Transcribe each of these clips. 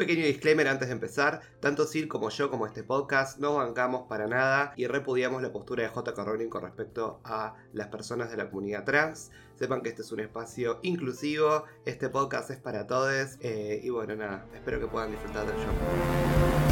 pequeño disclaimer antes de empezar, tanto Sil como yo como este podcast no bancamos para nada y repudiamos la postura de J. Rowling con respecto a las personas de la comunidad trans. Sepan que este es un espacio inclusivo, este podcast es para todos eh, y bueno, nada, espero que puedan disfrutar del show.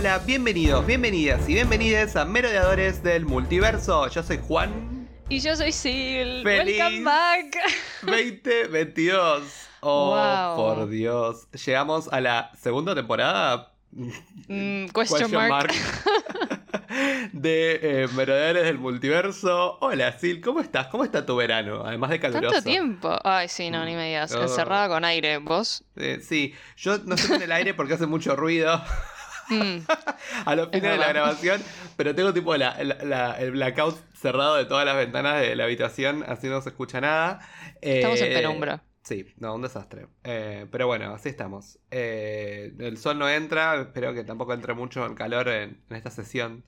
Hola, bienvenidos, bienvenidas y bienvenidas a Merodeadores del Multiverso. Yo soy Juan. Y yo soy Sil. ¡Feliz Welcome back. 2022. Oh, Wow. por Dios. Llegamos a la segunda temporada. Mm, question, mark. de eh, Merodeadores del Multiverso. Hola, Sil, ¿cómo estás? ¿Cómo está tu verano? Además de caluroso. ¿Tanto tiempo? Ay, sí, no, ni me digas. Oh. Encerrada con aire. ¿Vos? Eh, sí, yo no estoy en el aire porque hace mucho ruido. Mm, a los fines de la grabación, pero tengo tipo la- la- la- el blackout cerrado de todas las ventanas de la habitación, así no se escucha nada. Estamos en Eh, penumbra. Sí, no, un desastre. Eh, pero bueno, así estamos. Eh, el sol no entra, espero que tampoco entre mucho el calor en, en esta sesión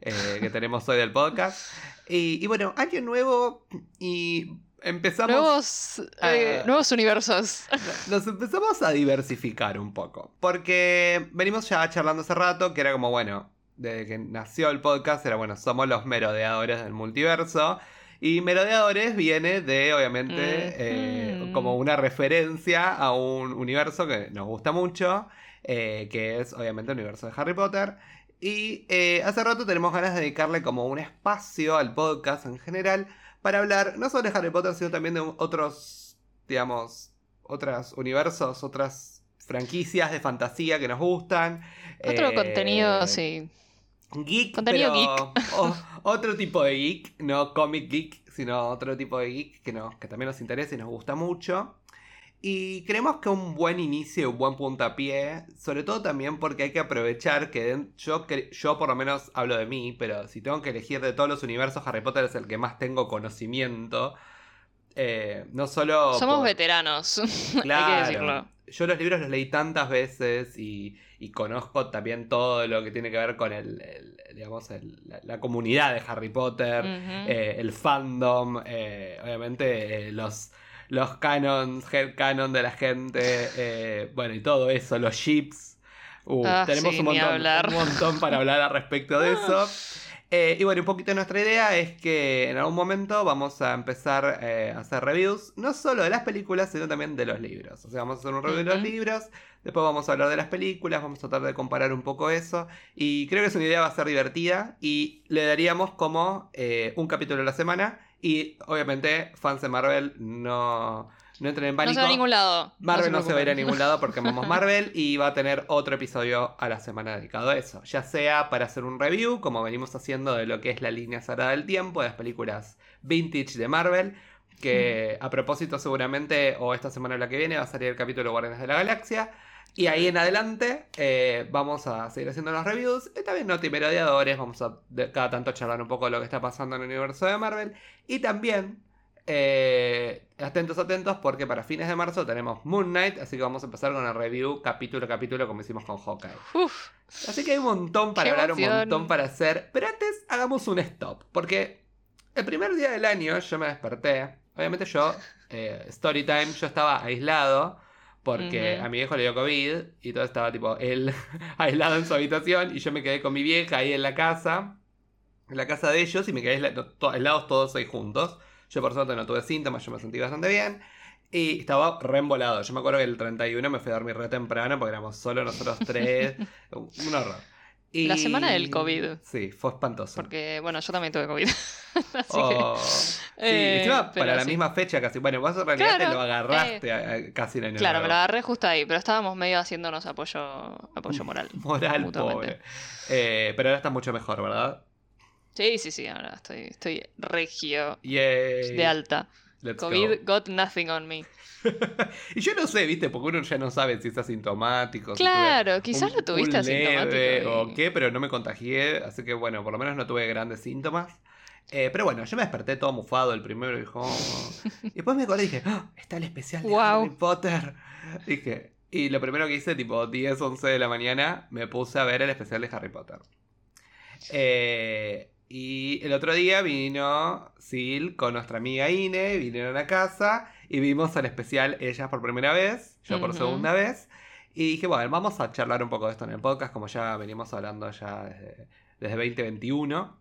que tenemos hoy del podcast. Y, y bueno, año nuevo y empezamos... Nuevos, eh, nuevos universos. Nos empezamos a diversificar un poco. Porque venimos ya charlando hace rato que era como, bueno, desde que nació el podcast, era bueno, somos los merodeadores del multiverso. Y merodeadores viene de, obviamente, eh, como una referencia a un universo que nos gusta mucho, eh, que es obviamente el universo de Harry Potter. Y eh, hace rato tenemos ganas de dedicarle como un espacio al podcast en general para hablar no solo de Harry Potter, sino también de otros, digamos, otros universos, otras franquicias de fantasía que nos gustan. Otro Eh, contenido, sí. Geek, Contenido pero o- otro tipo de geek, no comic geek, sino otro tipo de geek que, nos, que también nos interesa y nos gusta mucho. Y creemos que un buen inicio, un buen puntapié, sobre todo también porque hay que aprovechar que yo, yo por lo menos hablo de mí, pero si tengo que elegir de todos los universos, Harry Potter es el que más tengo conocimiento. Eh, no solo... Somos por- veteranos. Claro. Hay que decirlo. Yo los libros los leí tantas veces y, y conozco también todo lo que tiene que ver con el, el- digamos, el- la, la comunidad de Harry Potter, eh, el fandom, eh, obviamente eh, los, los canons, head canon de la gente, eh, bueno, y todo eso, los ships. Uh, Ah, tenemos sí, un, montón, hablar. un montón para hablar al respecto de eso. Eh, y bueno, un poquito nuestra idea es que en algún momento vamos a empezar eh, a hacer reviews, no solo de las películas, sino también de los libros. O sea, vamos a hacer un review de los libros, después vamos a hablar de las películas, vamos a tratar de comparar un poco eso. Y creo que es una idea va a ser divertida y le daríamos como eh, un capítulo a la semana. Y obviamente, fans de Marvel, no, no entren en No se pánico. va a ningún lado. Marvel no se, va a ir a ningún lado porque amamos Marvel y va a tener otro episodio a la semana dedicado a eso. Ya sea para hacer un review, como venimos haciendo de lo que es la línea sagrada del tiempo, de las películas vintage de Marvel. Que a propósito, seguramente, o esta semana o la que viene, va a salir el capítulo Guardianes de la Galaxia. Y ahí en adelante eh, vamos a seguir haciendo los reviews. Y también no merodeadores, vamos a de- cada tanto charlar un poco de lo que está pasando en el universo de Marvel. Y también eh, atentos, atentos, porque para fines de marzo tenemos Moon Knight, así que vamos a empezar con el review capítulo a capítulo como hicimos con Hawkeye. Uf, Así que hay un montón para ¡Qué hablar, un montón para hacer. Pero antes hagamos un stop, porque el primer día del año yo me desperté. Obviamente yo, eh, story time, yo estaba aislado. Porque a mi viejo le dio COVID y todo estaba tipo él aislado en su habitación y yo me quedé con mi vieja ahí en la casa, en la casa de ellos y me quedé aislados todos ahí juntos. Yo por suerte no tuve síntomas, yo me sentí bastante bien. Y estaba re embolado. Yo me acuerdo que el 31 me fui a dormir re temprano porque éramos solo nosotros tres. Un horror. Y- La semana del COVID. Sí, fue espantoso. porque, bueno, yo también tuve COVID. Así Oh, sí, Eh, encima para la sí. misma fecha casi. Bueno, vos en realidad te Claro, lo agarraste a- casi en que. año Claro, me lo agarré justo ahí, pero estábamos medio haciéndonos apoyo, apoyo moral. Moral, mutuamente. pobre. Eh, pero ahora está mucho mejor, ¿verdad? Sí, sí, sí, ahora estoy, estoy regio Yay. de alta. Let's COVID go. got nothing on me. Y yo no sé, ¿viste? Porque uno ya no sabe si es asintomático. si Claro, quizás un- lo tuviste asintomático. y- O qué, pero no me contagié. Así que bueno, por lo menos no tuve grandes síntomas. Eh, pero bueno, yo me desperté todo mufado el primero y dijo. "Oh". Y después me acordé y dije, "Ah, está el especial de Wow. Harry Potter. Dije. Y lo primero que hice, tipo 10, 11 de la mañana, me puse a ver el especial de Harry Potter. Eh, y el otro día vino Sil con nuestra amiga Ine, vinieron a casa y vimos el especial Ellas por primera vez, yo por segunda vez. Y dije, bueno, vamos a charlar un poco de esto en el podcast, como ya venimos hablando ya desde, desde 2021.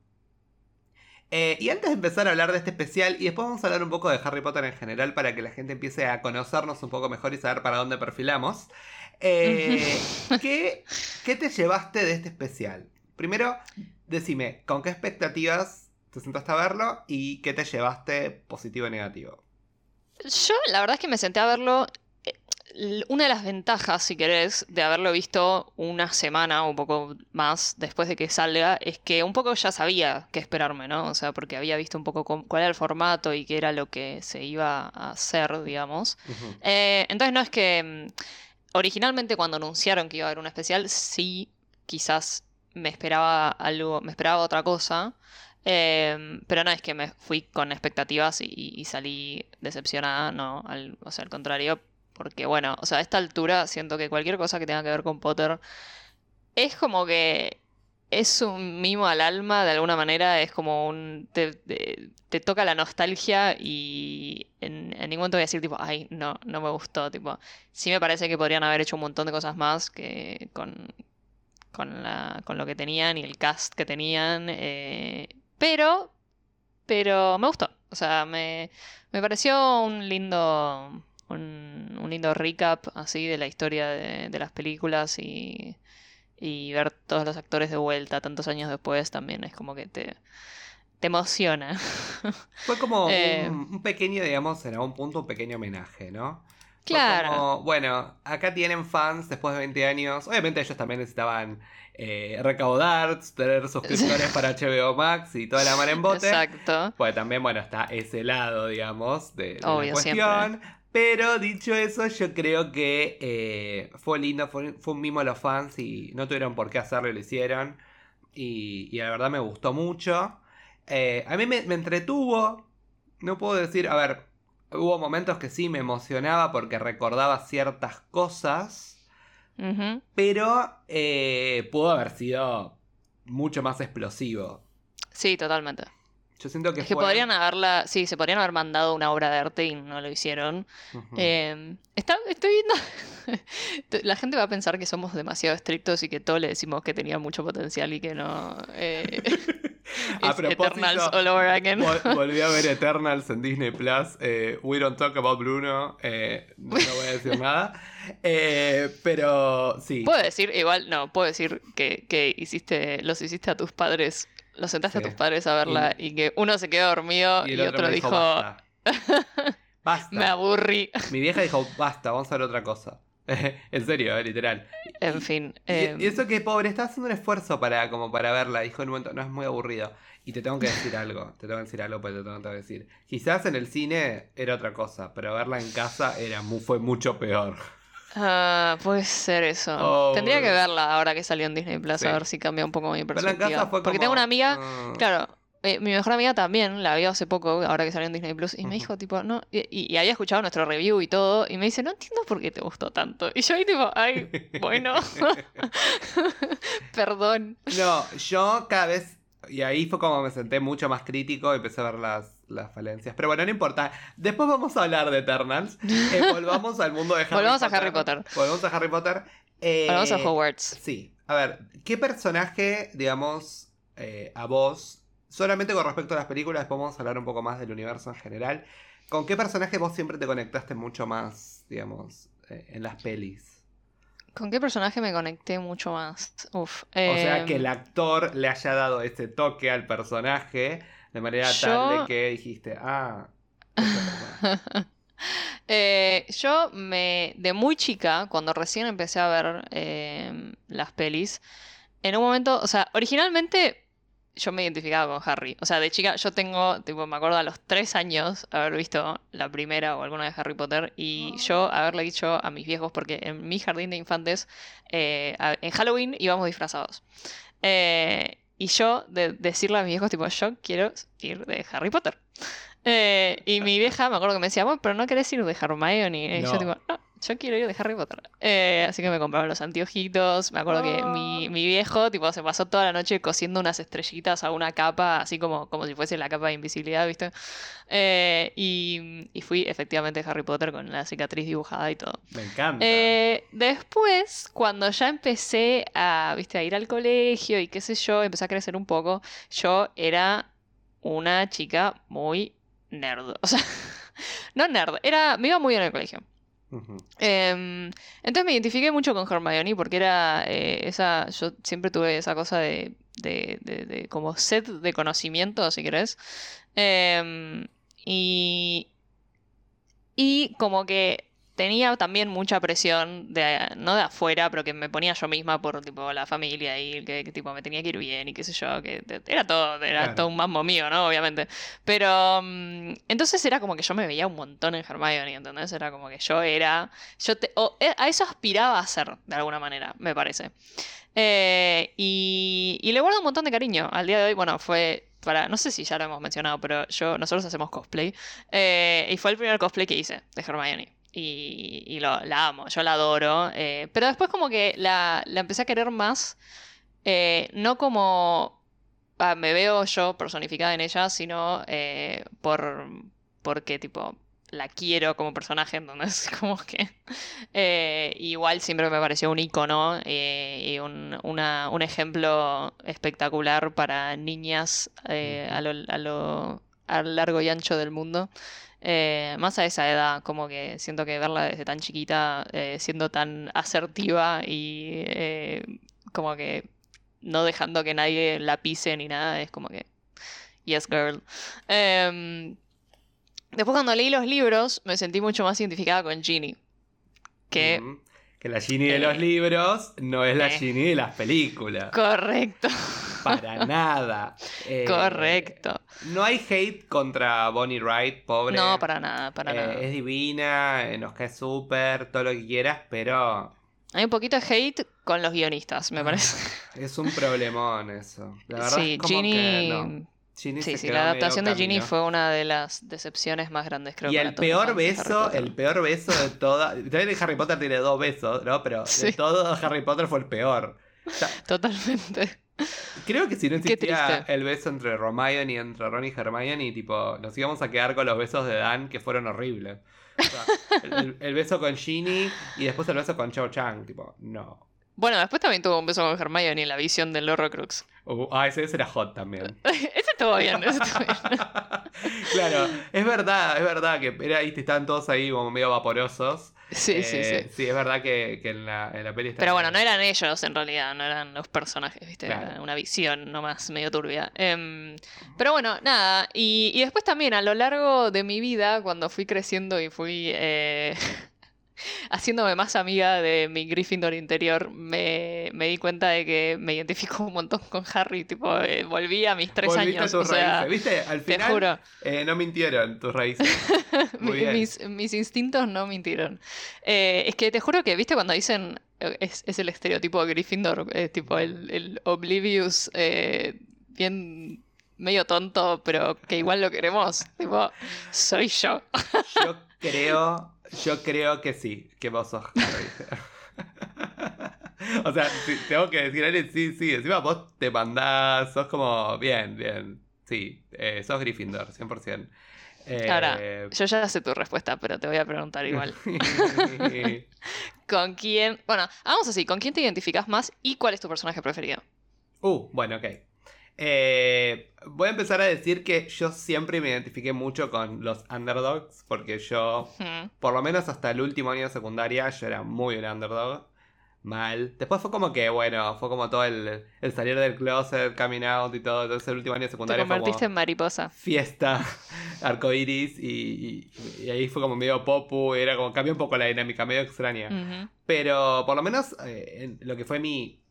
Eh, y antes de empezar a hablar de este especial, y después vamos a hablar un poco de Harry Potter en general para que la gente empiece a conocernos un poco mejor y saber para dónde perfilamos. eh, ¿qué, qué te llevaste de este especial? Primero, decime, ¿con qué expectativas te sentaste a verlo y qué te llevaste positivo y negativo? Yo, la verdad es que me senté a verlo. eh, Una de las ventajas, si querés, de haberlo visto una semana o un poco más después de que salga, es que un poco ya sabía qué esperarme, ¿no? O sea, porque había visto un poco cuál era el formato y qué era lo que se iba a hacer, digamos. Eh, entonces no es que mm, originalmente cuando anunciaron que iba a haber un especial, sí, quizás me esperaba algo, me esperaba otra cosa. em, pero no es que me fui con expectativas y, y salí decepcionada, no, o sea, al contrario, porque bueno, o sea, a esta altura siento que cualquier cosa que tenga que ver con Potter es como que es un mimo al alma de alguna manera, es como un... te, te- te toca la nostalgia y en, en ningún momento voy a decir tipo, ay, no, no me gustó, tipo, sí me parece que podrían haber hecho un montón de cosas más que con, con, la, con lo que tenían y el cast que tenían, eh, pero, pero me gustó, o sea, me, me pareció un lindo... Un, un lindo recap así de la historia de, de las películas y, y ver todos los actores de vuelta tantos años después también es como que te, te emociona. Fue como Eh. un, un pequeño, digamos, en algún punto un pequeño homenaje, ¿no? Claro. como, bueno, acá tienen fans después de 20 años. Obviamente ellos también necesitaban eh, recaudar, tener suscriptores para HBO Max y toda la mar en bote. Exacto. Pues también, bueno, está ese lado, digamos, de, de la cuestión. Pero dicho eso, yo creo que eh, fue lindo, fue, fue un mimo a los fans y no tuvieron por qué hacerlo y lo hicieron. Y, y la verdad me gustó mucho. Eh, a mí me, me entretuvo. No puedo decir, a ver, hubo momentos que sí me emocionaba porque recordaba ciertas cosas. Pero eh, pudo haber sido mucho más explosivo. Sí, totalmente. Yo siento que Es que podrían haberla, sí, se podrían haber mandado una obra de arte y no lo hicieron. Ujú. Eh, está, estoy viendo. La gente va a pensar que somos demasiado estrictos y que todo le decimos que tenía mucho potencial y que no. eh, A propósito, Eternals all over again. Vol- volví a ver Eternals en Disney Plus. eh, we don't talk about Bruno. eh, no voy a decir nada. Eh, pero sí. Puedo decir, igual, no, puedo decir que, que hiciste, los hiciste a tus padres, los sentaste Sí. a tus padres a verla y, que uno se quedó dormido y, el otro, dijo, basta. Basta. me aburrí. Mi vieja dijo, basta, vamos a ver otra cosa. en serio, eh, literal. En fin. Y- eh, Y, eso que pobre, estaba haciendo un esfuerzo para, como para verla. Dijo en un momento, no es muy aburrido. Y te tengo que decir algo. Te tengo que decir algo, pero te tengo que decir. Quizás en el cine era otra cosa, pero verla en casa era fue mucho peor. Ah, puede ser eso. Oh, Tendría que verla ahora que salió en Disney Plus, Sí. a ver si cambia un poco mi perspectiva. como. Porque tengo una amiga, ah, claro, eh, mi mejor amiga también la vio hace poco, ahora que salió en Disney Plus, y me dijo, tipo, no, y, y- había escuchado nuestro review y todo, y me dice, no entiendo por qué te gustó tanto. Y yo ahí, tipo, ay, bueno, perdón. No, yo cada vez. Y ahí fue como me senté mucho más crítico y empecé a ver las, las falencias. Pero bueno, no importa. Después vamos a hablar de Eternals. Eh, volvamos al mundo de Harry Volvamos a Potter. Harry Potter. Volvamos a Harry Potter. Eh, Vamos a Hogwarts. Sí. A ver, ¿qué personaje, digamos, eh, a vos, solamente con respecto a las películas, después vamos a hablar un poco más del universo en general, ¿con qué personaje vos siempre te conectaste mucho más, digamos, eh, en las pelis? ¿Con qué personaje me conecté mucho más? Uf. O sea, em, que el actor le haya dado ese toque al personaje de manera tal de que dijiste, ah. Eh, yo me, de muy chica, cuando recién empecé a ver eh, las pelis, en un momento, o sea, originalmente yo me identificaba con Harry. O sea, de chica yo tengo, tipo, me acuerdo a los tres años haber visto la primera o alguna de Harry Potter y yo haberle dicho a mis viejos, porque en mi jardín de infantes, eh, en Halloween íbamos disfrazados. Eh, y yo de decirle a mis viejos, tipo, yo quiero ir de Harry Potter. Eh, y mi vieja me acuerdo que me decía, bueno, pero no querés ir de Hermione. Y No. yo, tipo, no, yo quiero ir de Harry Potter. Eh, así que me compraron los anteojitos. Me acuerdo que mi, Ah. mi viejo, tipo, se pasó toda la noche cosiendo unas estrellitas a una capa, así como, como si fuese la capa de invisibilidad, ¿viste? Eh, y, y fui efectivamente Harry Potter con la cicatriz dibujada y todo. Me encanta. Eh, después, cuando ya empecé a, ¿viste? a ir al colegio y qué sé yo, empecé a crecer un poco, yo era una chica muy nerd. O sea, no nerd, era, me iba muy bien en el colegio. Em, entonces me identifiqué mucho con Hermione porque era eh, esa, yo siempre tuve esa cosa de, de, de- como sed de conocimiento, si querés. Em, y, y como que tenía también mucha presión de, no de afuera, pero que me ponía yo misma por tipo la familia y que, que, tipo me tenía que ir bien y qué sé yo, que era todo, era Claro. todo un mambo mío, ¿no? Obviamente. Pero mm, entonces era como que yo me veía un montón en Hermione, ¿entendés? Era como que yo era, yo te, o, eh, a eso aspiraba a ser, de alguna manera, me parece. Eh, y, y le guardo un montón de cariño. Al día de hoy, bueno, fue para, no sé si ya lo hemos mencionado, pero yo, nosotros hacemos cosplay. eh, y fue el primer cosplay que hice de Hermione. Y, y lo, la amo, yo la adoro. eh, pero después como que la, la empecé a querer más. eh, no como ah, me veo yo personificada en ella, sino eh, por porque tipo la quiero como personaje, entonces como que eh, igual siempre me pareció un icono eh, y un, una- un ejemplo espectacular para niñas eh, a, lo, a lo a lo largo y ancho del mundo. Eh, más a esa edad, como que siento que verla desde tan chiquita, eh, siendo tan asertiva y eh, como que no dejando que nadie la pise ni nada, es como que, yes girl. Em, después cuando leí los libros, me sentí mucho más identificada con Ginny. Que. Que la Ginny de los eh, libros no es la eh. Ginny de las películas. correcto, Para nada. Eh, correcto. No hay hate contra Bonnie Wright, pobre. No, para nada, para Eh, nada. Es divina, nos cae súper, todo lo que quieras, pero Hay un poquito de hate con los guionistas, me parece. es un problemón eso. La verdad Sí, es como Ginny. que no. Ginny Sí, sí, la adaptación de Ginny fue una de las decepciones más grandes, creo Y el peor beso, el peor beso de toda. También Harry Potter tiene dos besos, ¿no? Pero de todo Harry Potter fue el peor. O sea, Totalmente. creo que si no existía el beso entre Hermione y entre Ron y Hermione, tipo, nos íbamos a quedar con los besos de Dan que fueron horribles. O sea, el, el- el beso con Ginny y después el beso con Cho Chang, tipo, no. Bueno, después también tuvo un beso con Hermione en la visión del Horrocrux. Uh, ah, ese, ese era hot también. ese estuvo bien, ese estuvo bien. claro, es verdad, es verdad que era, estaban todos ahí como medio vaporosos. Sí, sí, Eh, sí. Sí, es verdad que, que en, la, en la peli está. Pero bueno, no eran ellos en realidad, no eran los personajes, ¿viste? Claro. Era una visión nomás medio turbia. Em, pero bueno, nada. Y, y después también a lo largo de mi vida, cuando fui creciendo y fui eh, haciéndome más amiga de mi Gryffindor interior, me, me di cuenta de que me identifico un montón con Harry. Tipo, eh, volví a mis tres Volviste años. a tus o sea, raíces. ¿Viste? Al te final juro. eh, no mintieron tus raíces. Muy bien. mis, mis instintos no mintieron. Eh, es que te juro que, viste, cuando dicen eh, es, es el estereotipo de Gryffindor, eh, tipo el, el Oblivious, eh, bien medio tonto, pero que igual lo queremos. Tipo, soy yo. Yo creo, yo creo que sí, que vos sos Harry. o sea, sí, tengo que decir, Ale, sí, sí, encima vos te mandás, sos como, bien, bien, sí, eh, sos Gryffindor, 100%. Eh, Ahora, Yo ya sé tu respuesta, pero te voy a preguntar igual. ¿Con quién? Bueno, vamos así, ¿con quién te identificas más y cuál es tu personaje preferido? uh, bueno, ok. Eh, voy a empezar a decir que yo siempre me identifiqué mucho con los underdogs, porque yo por lo menos hasta el último año de secundaria, yo era muy un underdog. Mal. Después fue como que, bueno, fue como todo el, el salir del closet, coming out y todo. Entonces el último año de Te secundaria fue convertiste como en mariposa. fiesta, arcoiris y, y, y ahí fue como medio popu. Era como, cambió un poco la dinámica, medio extraña. Pero por lo menos eh, en lo que fue mi,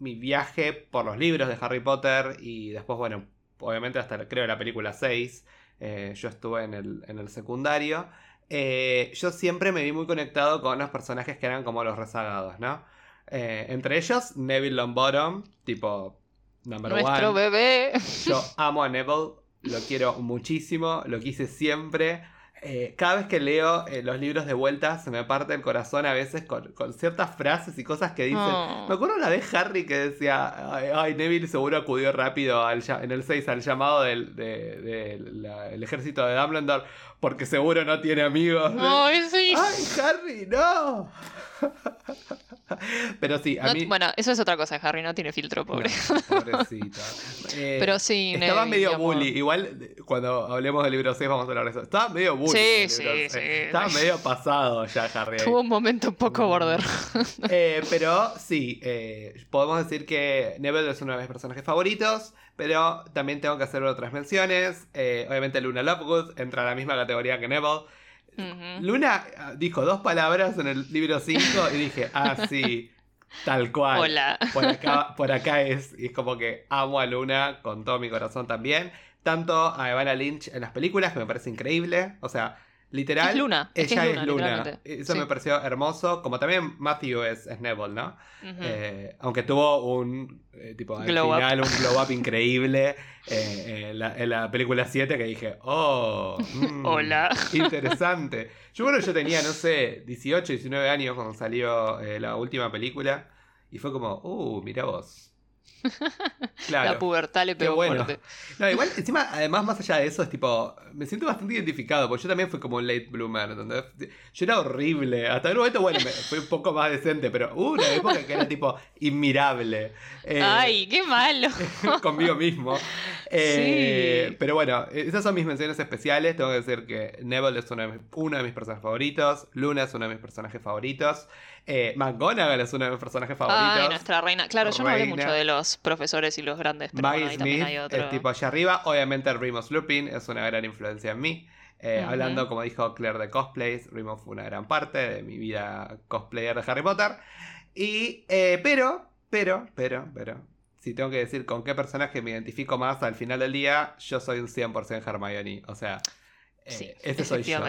mi viaje por los libros de Harry Potter y después, bueno, obviamente hasta creo la película 6, eh, yo estuve en el, en el secundario. eh, yo siempre me vi muy conectado con los personajes que eran como los rezagados, ¿no? Eh, entre ellos, Neville Longbottom, tipo number Nuestro one. bebé. Yo amo a Neville, lo quiero muchísimo, lo quise siempre. Eh, cada vez que leo eh, los libros de vuelta se me parte el corazón a veces con, con ciertas frases y cosas que dicen. Oh. Me acuerdo una vez Harry que decía, ay, ay, Neville seguro acudió rápido al, en el 6 al llamado del de- de la- el ejército de Dumbledore porque seguro no tiene amigos. Ay, sí. ¡Ay, Harry, no! Pero sí, a No- mí... Bueno, eso es otra cosa, Harry no tiene filtro, pobre. No, pobrecito. Eh, Pero sí, Estaba Neville, medio bully. Igual eh, cuando hablemos del libro 6 vamos a hablar de eso. Estaba medio bully. Sí, sí, libro sí. 6. Estaba medio pasado ya Harry. ahí. Tuvo un momento un poco border. Eh, pero sí, eh, podemos decir que Neville es uno de mis personajes favoritos, pero también tengo que hacer otras menciones. Eh, obviamente Luna Lovegood entra a la misma categoría que Neville. Luna ah, dijo dos palabras en el libro 5 y dije, ah, sí, tal cual. Hola. Por acá, por acá es, y es como que amo a Luna con todo mi corazón también. Tanto a Evana Lynch en las películas, que me parece increíble. O sea, literal. Es Luna, es que ella es es Luna. Eso Sí. me pareció hermoso. Como también Matthew es, es Neville, ¿no? Eh, aunque tuvo un eh, tipo al Glow up. final un glow up increíble eh, en, la, en la película 7 que dije, oh, mm, Hola. interesante. Yo bueno, yo tenía, no sé, 18, 19 años cuando salió eh, la última película y fue como, uh, mira vos. Claro. La pubertad le pegó bueno. fuerte. No, igual, encima, además, más allá de eso, es tipo, me siento bastante identificado, porque yo también fui como un late bloomer, ¿entendés? Yo era horrible, hasta un momento, bueno, me, fui un poco más decente, pero hubo una época que era tipo inmirable. Eh, Ay, qué malo. conmigo mismo. Eh, Sí. Pero bueno, esas son mis menciones especiales. Tengo que decir que Neville es uno de mis, uno de mis personajes favoritos. Luna es uno de mis personajes favoritos. Eh, McGonagall es uno de mis personajes favoritos. Ay, nuestra reina. Claro, yo no hablé mucho de los profesores y los grandes, pero Maggie bueno, ahí Smith hay otro. es tipo allá arriba. Obviamente Remus Lupin es una gran influencia en mí. Eh. Hablando, como dijo Claire, de cosplays, Remus fue una gran parte de mi vida cosplayer de Harry Potter. Y, eh, pero, pero, pero, pero, si tengo que decir con qué personaje me identifico más al final del día, yo soy un 100% Hermione. O sea, Sí, ese soy yo.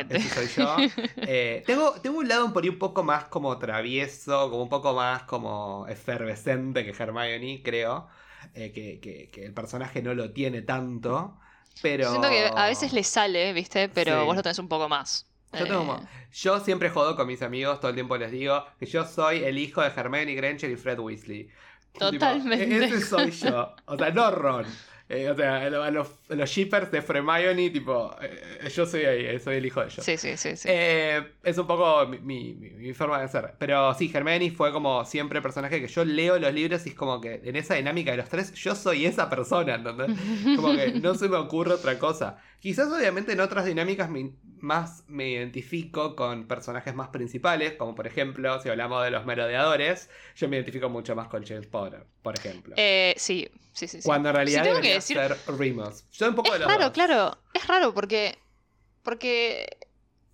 soy. Eh, tengo, tengo un lado por ahí un poco más como travieso, como un poco más como efervescente que Hermione, creo. Eh, que, que- que el personaje no lo tiene tanto. Pero. Yo siento que a veces le sale, ¿viste? Pero Sí. vos lo tenés un poco más. Yo, tengo Eh, mo- yo siempre jodo con mis amigos, todo el tiempo les digo que yo soy el hijo de Hermione Granger y Fred Weasley. Tipo, Totalmente. e- ese soy yo. O sea, no Ron. O sea, a los, los shippers de Hermione, tipo, eh, yo soy ahí, eh, soy el hijo de ellos. Sí, sí, sí. sí. Eh, es un poco mi, mi- mi- mi forma de ser. Pero sí, Hermione fue como siempre el personaje que yo leo los libros y es como que en esa dinámica de los tres, yo soy esa persona, ¿entendés? Como que no se me ocurre otra cosa. Quizás obviamente en otras dinámicas me- más me identifico con personajes más principales, como por ejemplo, si hablamos de los merodeadores, yo me identifico mucho más con James Potter, por ejemplo. Eh, sí, sí, sí. sí. Cuando en realidad Sí, tengo que debería decir- ser Remus. Yo un poco de Es raro, dos. claro. Es raro porque. Porque.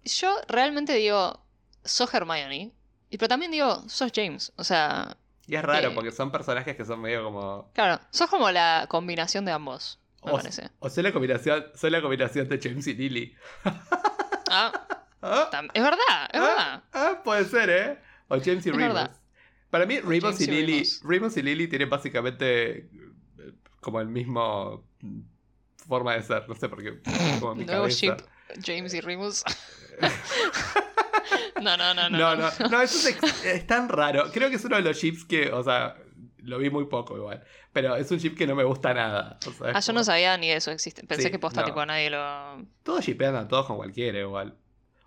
Yo realmente digo. Sos Hermione. Y pero también digo, sos James. O sea. Y es raro Eh. porque son personajes que son medio como... Claro. Sos como la combinación de ambos. Me O, parece. o soy la combinación, soy la combinación de James y Lily. Ah, Ah, es verdad, es ah, verdad. ah, puede ser, ¿eh? O James y Remus. Para mí, Remus y Lily. Remus. Y Lily tienen básicamente eh, como el mismo forma de ser. No sé por qué. Como mi Nuevo cabeza. ship. James y Remus. no, no, no, no. No, no, no, eso es, tan raro. Creo que es uno de los ships que, o sea, lo vi muy poco igual. Pero es un ship que no me gusta nada. o sea, Ah, yo no sabía ni de eso existe. Pensé Sí, que posta no. tipo a nadie lo. Todos shipean a todos con cualquiera igual.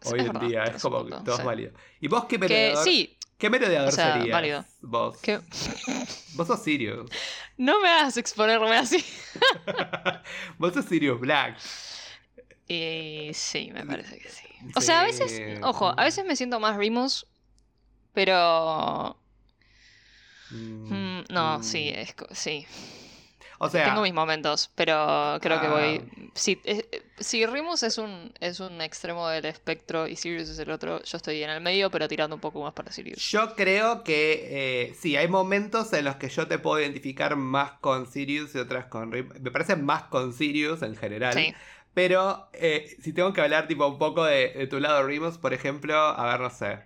Es Hoy en verdad, día es como un que punto, todo es válido. ¿Y vos qué Que merodeador? sí, ¿Qué merodeador O sea, serías? válido. Vos. Vos sos Sirius. No me hagas exponerme así. vos sos Sirius Black. Y sí, me parece que sí. O sea, a veces, ojo, a veces me siento más Remus, pero... Mm, mm, no, mm. sí, es, sí. O sea, Tengo mis momentos, pero creo que Ah. voy... Si, eh, eh, si es un, es un extremo del espectro y Sirius es el otro, yo estoy en el medio, pero tirando un poco más para Sirius. yo creo que eh, sí, hay momentos en los que yo te puedo identificar más con Sirius y otras con Rim. Me parece más con Sirius en general. Sí. Pero eh, si tengo que hablar tipo un poco de, de tu lado Remus, por ejemplo, a ver, no sé.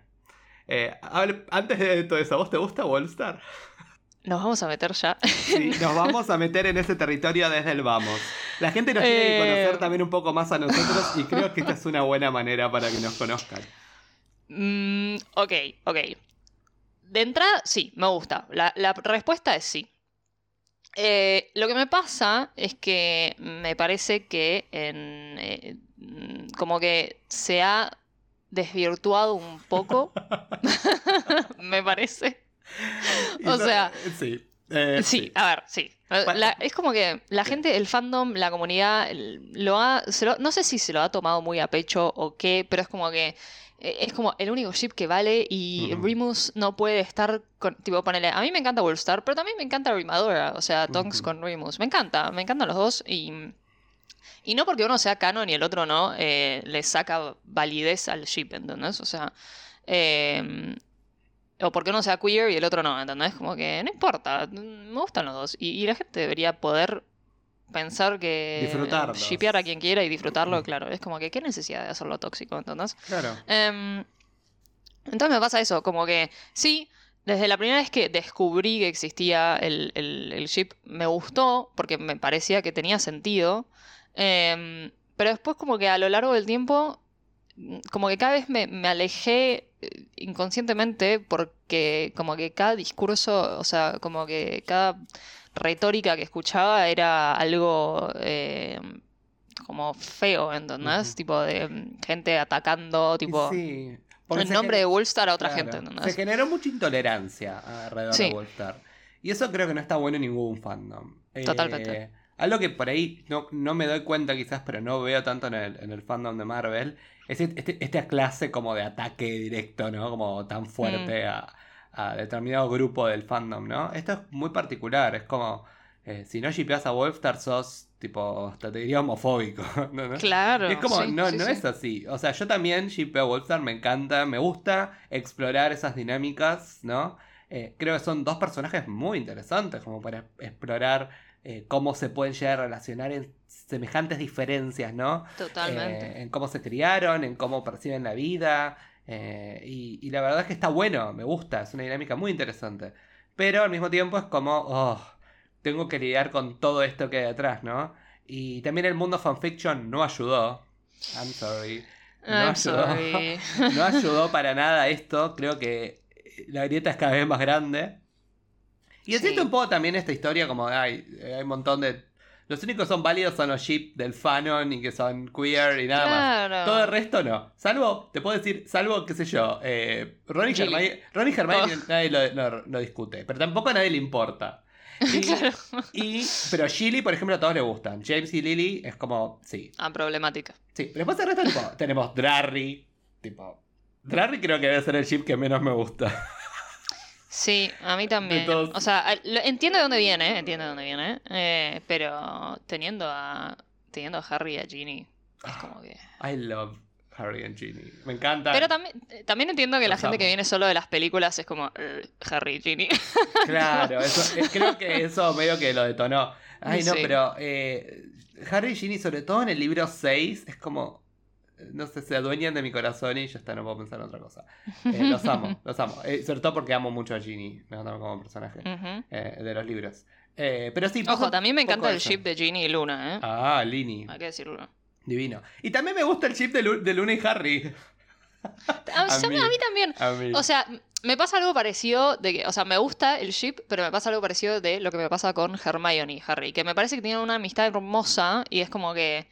Eh, antes de todo eso, ¿a vos te gusta Wallstar? Nos vamos a meter ya. Sí, nos vamos a meter en ese territorio desde el vamos. La gente nos tiene que Eh. conocer también un poco más a nosotros y creo que esta es una buena manera para que nos conozcan. Mm, ok, ok. De entrada, sí, me gusta. La, la respuesta es sí. Eh, lo que me pasa es que me parece que en, eh, como que se ha desvirtuado un poco, me parece. O sea, sí. eh, Sí, a ver, sí. La- es como que la gente, el fandom, la comunidad, lo ha, se lo- no sé si se lo ha tomado muy a pecho o qué, pero es como que eh, es como el único ship que vale y. Remus no puede estar con, tipo, ponele, a mí me encanta Wolfstar, pero también me encanta Rimadora, o sea, Tonks con Remus, me encanta, me encantan los dos y... Y no porque uno sea canon y el otro no, eh, le saca validez al ship, ¿entendés? O sea, eh, o porque uno sea queer y el otro no, ¿entendés? Como que no importa, me gustan los dos. Y, y la gente debería poder pensar que... Shipear a quien quiera y disfrutarlo, claro. Es como que qué necesidad de hacerlo tóxico, ¿entendés? Claro. Em, entonces me pasa eso, como que sí, desde la primera vez que descubrí que existía el, el, el ship, me gustó porque me parecía que tenía sentido. Em, pero después como que a lo largo del tiempo, como que cada vez me, me alejé eh, inconscientemente porque como que cada discurso, o sea, como que cada retórica que escuchaba era algo eh, como feo, ¿entendés? Ujú. Tipo de mm, gente atacando, tipo, Sí. en se nombre de Wolfstar a otra claro, gente, Se ¿entendés? generó mucha intolerancia alrededor Sí. de Wolfstar. Y eso creo que no está bueno en ningún fandom. Eh, Totalmente. Algo que por ahí no, no me doy cuenta quizás, pero no veo tanto en el, en el fandom de Marvel, es este, esta clase como de ataque directo, ¿no? Como tan fuerte a, a determinado grupo del fandom, ¿no? Esto es muy particular, es como, eh, si no shipeas a Wolfstar sos, tipo, hasta te diría homofóbico, ¿no? Claro. Es como, sí, no, sí, no sí. es así. O sea, yo también shippeo a Wolfstar, me encanta, me gusta explorar esas dinámicas, ¿no? Eh, creo que son dos personajes muy interesantes como para explorar eh, cómo se pueden llegar a relacionar en semejantes diferencias, ¿no? Totalmente. Eh, en cómo se criaron, en cómo perciben la vida. eh, y, y la verdad es que está bueno, me gusta, es una dinámica muy interesante. Pero al mismo tiempo es como, oh, tengo que lidiar con todo esto que hay detrás, ¿no? Y también el mundo fanfiction no ayudó. I'm sorry. No I'm ayudó. sorry. No ayudó para nada esto. Creo que la grieta es cada vez más grande. Y existe Sí. un poco también esta historia como hay, hay un montón de... Los únicos que son válidos son los ships del fanon y que son queer y nada más. Claro. Todo el resto no. Salvo, te puedo decir, salvo, qué sé yo, eh, Ron y. Hermione, Ron y Hermione Oh. nadie lo, lo- lo discute, pero tampoco a nadie le importa. Y, Claro. y- pero Gilly, por ejemplo, a todos les gustan. James y Lily es como, sí, Ah, problemática. sí. Pero después el resto, tipo, tenemos Drarry, tipo... Drarry creo que debe ser el ship que menos me gusta. Sí, a mí también. O sea, entiendo de dónde viene, entiendo de dónde viene, eh, pero teniendo a teniendo a Harry y a Ginny es como que. I love Harry and Ginny. Me encanta. Pero también, también entiendo que la gente que viene solo de las películas es como "Eh, Harry y Ginny. Claro, eso, eh, creo que eso medio que lo detonó. Ay, no, Sí. pero eh, Harry y Ginny, sobre todo en el libro 6, es como. No sé, se adueñan de mi corazón y ya está, no puedo pensar en otra cosa. Eh, los amo, los amo. Eh, sobre todo porque amo mucho a Ginny, me encanta como personaje Ujú. eh, de los libros. Eh, pero sí, Ojo, poco- también me encanta el eso. ship de Ginny y Luna, ¿eh? Ah, Lini, Hay que decirlo. divino. Y también me gusta el chip de, Lu- de Luna y Harry. A, A mí. a mí también. A mí. O sea, me pasa algo parecido de que, o sea, me gusta el ship, pero me pasa algo parecido de lo que me pasa con Hermione y Harry, que me parece que tienen una amistad hermosa y es como que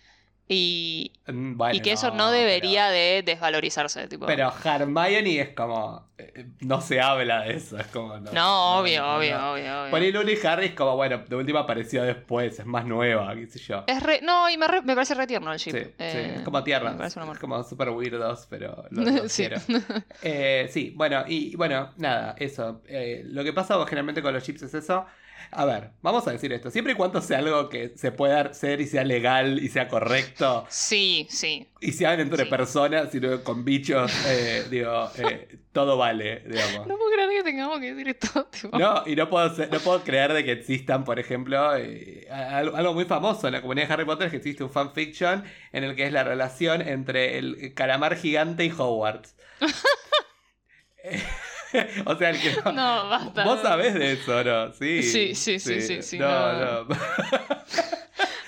y, Mm, bueno, y que eso no pero- debería de desvalorizarse, tipo. Pero Hermione es como. eh, No se habla de eso. Es como. No, no, obvio, no, obvio, no. obvio, obvio. Ahí Luna y Harry es como, bueno, de última apareció después, es más nueva, qué sé yo. Es re- no, y me, re- me parece re tierno el ship. Sí, sí, Eh, es como tierra. Es como super weirdos, pero lo, lo Sí. Eh, sí, bueno, y bueno, nada, eso. Eh, lo que pasa generalmente con los chips es eso. A ver, vamos a decir esto. Siempre y cuando sea algo que se pueda hacer y sea legal y sea correcto, Sí, sí. y se hagan entre Sí. personas y no con bichos, eh, digo, eh, todo vale, digamos. No puedo creer que tengamos que decir esto. tipo. No, y no puedo, ser- no puedo creer de que existan, por ejemplo, eh, algo, algo muy famoso en la comunidad de Harry Potter es que existe un fanfiction en el que es la relación entre el calamar gigante y Hogwarts. O sea, el que no... No, basta. Vos sabés de eso, ¿no? Sí. Sí, sí, sí, sí, sí, No, no. no.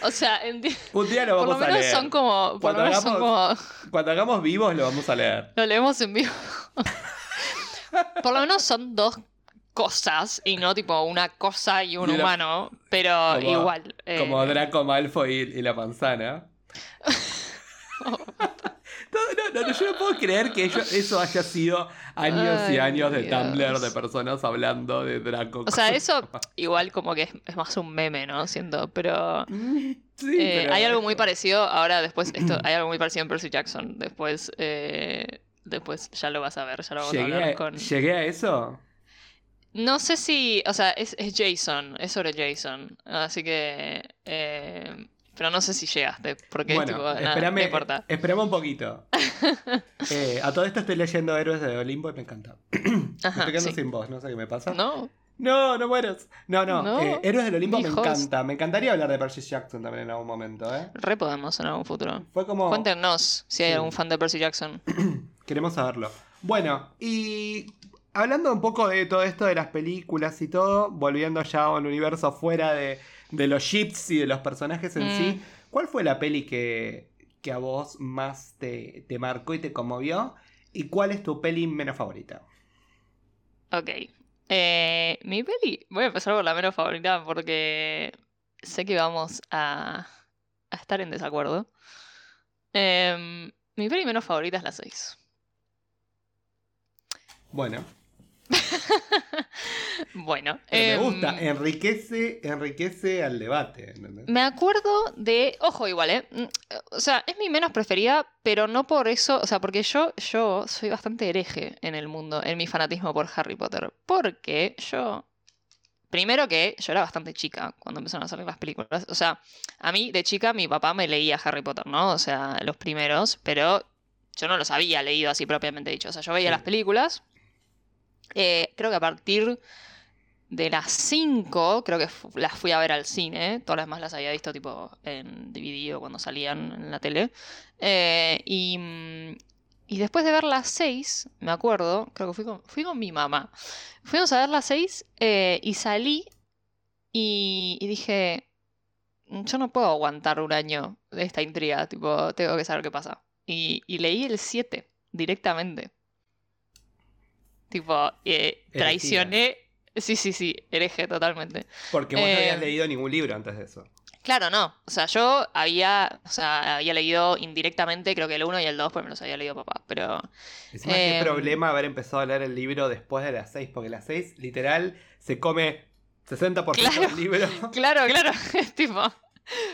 O sea, enti- Un día lo por lo vamos a menos leer. son como. Por Cuando lo menos son como. Cuando hagamos vivos lo vamos a leer. Lo leemos en vivo. por lo menos son dos cosas y no tipo una cosa y un Y humano, pero Como- igual. eh, Como Draco Malfoy y, y la manzana. No, no, no, yo no puedo creer que ello- eso haya sido años y años de Dios. Tumblr de personas hablando de Draco. O sea, eso igual como que es, es más un meme, ¿no? Siento, pero... Sí, eh, pero- hay algo muy parecido, ahora después, esto, hay algo muy parecido en Percy Jackson, después, eh, después ya lo vas a ver, ya lo vamos a ¿Llegué hablar a, con... ¿Llegué a eso? No sé si, o sea, es, es Jason, es sobre Jason, así que... eh, pero no sé si llegaste, porque bueno, tipo, nada, no importa. espérame un poquito. Eh, a todo esto estoy leyendo Héroes de Olimpo y me encanta. Ajá, estoy quedando sí. sin voz, no sé qué me pasa. ¿No? No, no mueras. No, no. No, eh, Héroes del Olimpo me host. encanta. Me encantaría hablar de Percy Jackson también en algún momento, ¿eh? Re podemos en algún futuro. Fue como. Cuéntenos si hay Sí. algún fan de Percy Jackson. Queremos saberlo. Bueno, y hablando un poco de todo esto de las películas y todo, volviendo ya a un universo fuera de, de los ships y de los personajes en Mm. sí, ¿cuál fue la peli que, que a vos más te, te marcó y te conmovió? ¿Y cuál es tu peli menos favorita? Ok. Eh, mi peli, voy a empezar por la menos favorita porque sé que vamos a, a estar en desacuerdo. Em, mi peli menos favorita es la 6. Bueno, bueno. pero me em, gusta, enriquece, enriquece al debate. ¿entendés? Me acuerdo de. Ojo, igual, ¿eh? Mm, O sea, es mi menos preferida, pero no por eso. O sea, porque yo, yo soy bastante hereje en el mundo, en mi fanatismo por Harry Potter. Porque yo. Primero que yo era bastante chica cuando empezaron a salir las películas. O sea, a mí de chica mi papá me leía Harry Potter, ¿no? O sea, los primeros, pero yo no los había leído así propiamente dicho. O sea, yo veía Sí. las películas. Eh, creo que a partir de las 5, creo que las fui a ver al cine. Todas las demás las había visto tipo en DVD o cuando salían en la tele. Eh, y, mm, y después de ver las 6, me acuerdo, creo que fui con, fui con mi mamá. Fuimos a ver las 6 eh, y salí y, y dije, yo no puedo aguantar un año de esta intriga, tipo, tengo que saber qué pasa. Y, y leí el 7 directamente. Tipo, eh, traicioné. Sí, sí, sí, hereje totalmente. Porque vos no Eh, habías leído ningún libro antes de eso. Claro, no. O sea, yo había, o sea, había leído indirectamente, creo que el 1 y el 2, porque me los había leído papá. Pero Encima, qué Em, problema haber empezado a leer el libro después de las 6, porque las 6 literal se come 60% Claro. del libro. Claro, claro, tipo.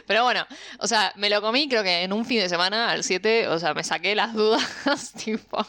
Pero bueno, o sea, me lo comí creo que en un fin de semana, al 7, o sea, me saqué las dudas, tipo.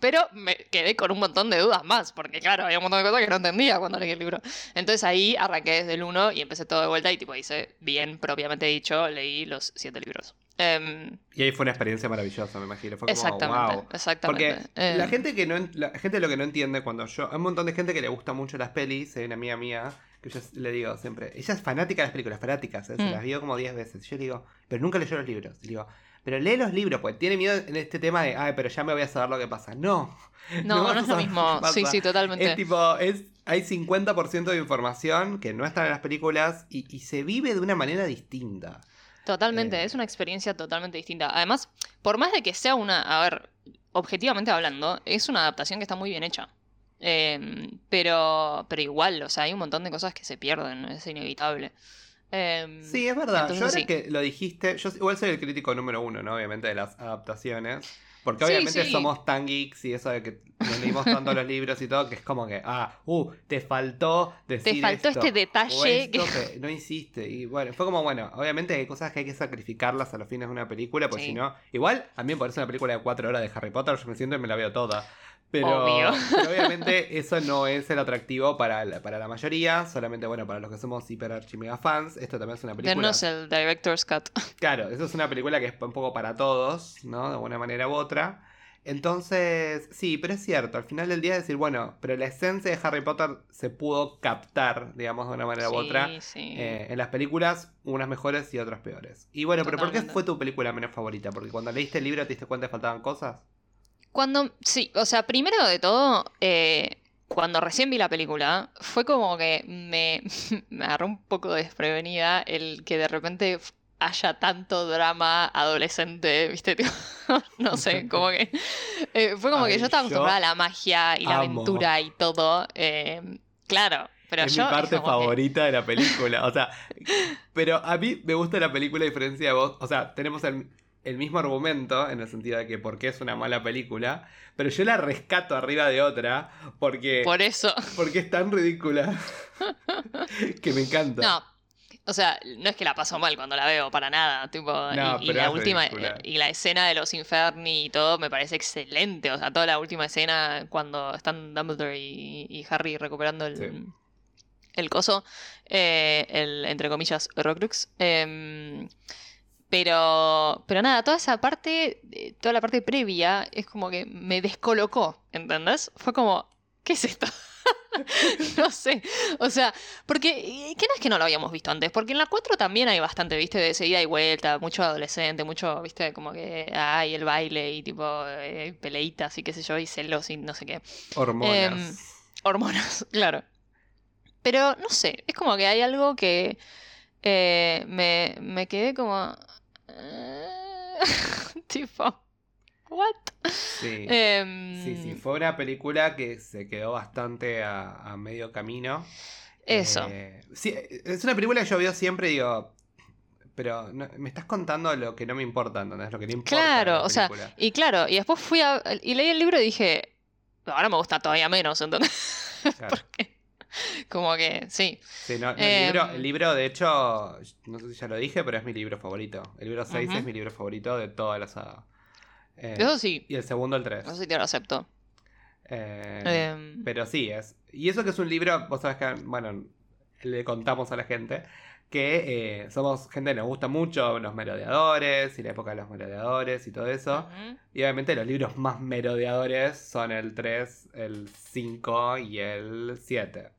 Pero me quedé con un montón de dudas más, porque claro, había un montón de cosas que no entendía cuando leí el libro. Entonces ahí arranqué desde el 1 y empecé todo de vuelta y tipo hice bien, propiamente dicho, leí los 7 libros. Em, Y ahí fue una experiencia maravillosa, me imagino. Fue como, exactamente, wow. exactamente. Porque Eh, la gente que no la gente lo que no entiende cuando yo. Hay un montón de gente que le gusta mucho las pelis. Hay una amiga mía que yo le digo siempre. Ella es fanática de las películas, fanáticas. ¿eh? Se Mm. las vio como 10 veces. Yo le digo, pero nunca leyó los libros. Digo, pero lee los libros, pues tiene miedo en este tema de, ay, pero ya me voy a saber lo que pasa. No. no, no es lo mismo. Sí, sí, totalmente. Es tipo, es, hay 50% de información que no está en las películas y, y se vive de una manera distinta. Totalmente, Eh. es una experiencia totalmente distinta. Además, por más de que sea una, a ver, objetivamente hablando, es una adaptación que está muy bien hecha. Em, pero, pero igual, o sea, hay un montón de cosas que se pierden, es inevitable. Em, Sí, es verdad. Entonces, yo ahora sí. que lo dijiste, yo igual soy el crítico número uno, ¿no? Obviamente de las adaptaciones. Porque Sí, obviamente sí. somos tan geeks y eso de que leímos tanto los libros y todo, que es como que, ah, uh, te faltó decir Te faltó esto, este detalle esto que no hiciste. Y bueno, fue como, bueno, obviamente hay cosas que hay que sacrificarlas a los fines de una película, porque Sí. si no, igual a mí me parece una película de cuatro horas de Harry Potter, yo me siento y me la veo toda. Pero, Obvio. pero obviamente eso no es el atractivo para la, para la mayoría, solamente bueno, para los que somos hiper archi mega fans, esto también es una película. Denos el director's cut. Claro, eso es una película que es un poco para todos, ¿no? De una manera u otra. Entonces, sí, pero es cierto, al final del día es decir, bueno, pero la esencia de Harry Potter se pudo captar, digamos, de una manera u otra. Sí, eh, en las películas, unas mejores y otras peores. Y bueno, pero ¿por qué fue tu película menos favorita? Porque cuando leíste el libro te diste cuenta que faltaban cosas. Cuando, sí, o sea, primero de todo, eh, cuando recién vi la película, fue como que me, me agarró un poco desprevenida el que de repente haya tanto drama adolescente, ¿viste? Tipo, no sé, como que. eh, fue como Ay, que yo estaba acostumbrada a la magia y la aventura y todo. eh, claro, pero es yo. mi parte que- favorita de la película. O sea, pero a mí me gusta la película a diferencia de vos. O sea, tenemos el, el mismo argumento en el sentido de que por qué es una mala película. Pero yo la rescato arriba de otra porque, Por eso. porque es tan ridícula que me encanta. No. O sea, no es que la paso mal cuando la veo, para nada. Tipo, No, y, la última, ridícula. y la escena de los Inferni y todo me parece excelente. O sea, toda la última escena cuando están Dumbledore y, y Harry recuperando el, Sí. el coso, eh, el, entre comillas, Horcrux. Em, pero, pero nada, toda esa parte, eh, toda la parte previa es como que me descolocó, ¿entendés? Fue como, ¿qué es esto? no sé, o sea, porque, eh, ¿qué no es que no lo habíamos visto antes? Porque en la 4 también hay bastante, viste, de seguida y vuelta, mucho adolescente, mucho, viste, como que hay el baile y tipo eh, peleitas y qué sé yo, y celos y no sé qué. Hormonas. Em, hormonas, claro. Pero no sé, es como que hay algo que eh, me, me quedé como... tipo... ¿What? sí. Em, Sí, sí, fue una película que se quedó bastante a, a medio camino. Eso. Eh, sí, es una película que yo veo siempre y digo, pero no- me estás contando lo que no me importa, ¿entendés? Lo que no importa. Claro, la o sea, y claro, y después fui a... Y leí el libro y dije, ahora me gusta todavía menos, entonces... Claro. Porque como que, sí. Sí, no, no, el, libro, el libro, de hecho, no sé si ya lo dije, pero es mi libro favorito. El libro 6 Ujú. es mi libro favorito de toda la saga. Eh, Eso sí, y el segundo el 3. eso sí te lo acepto. Eh, Pero sí, es. Y eso que es un libro, vos sabés que, bueno, le contamos a la gente que eh, somos gente que nos gusta mucho los merodeadores y la época de los merodeadores y todo eso. Y obviamente los libros más merodeadores son el 3, el 5 y el 7.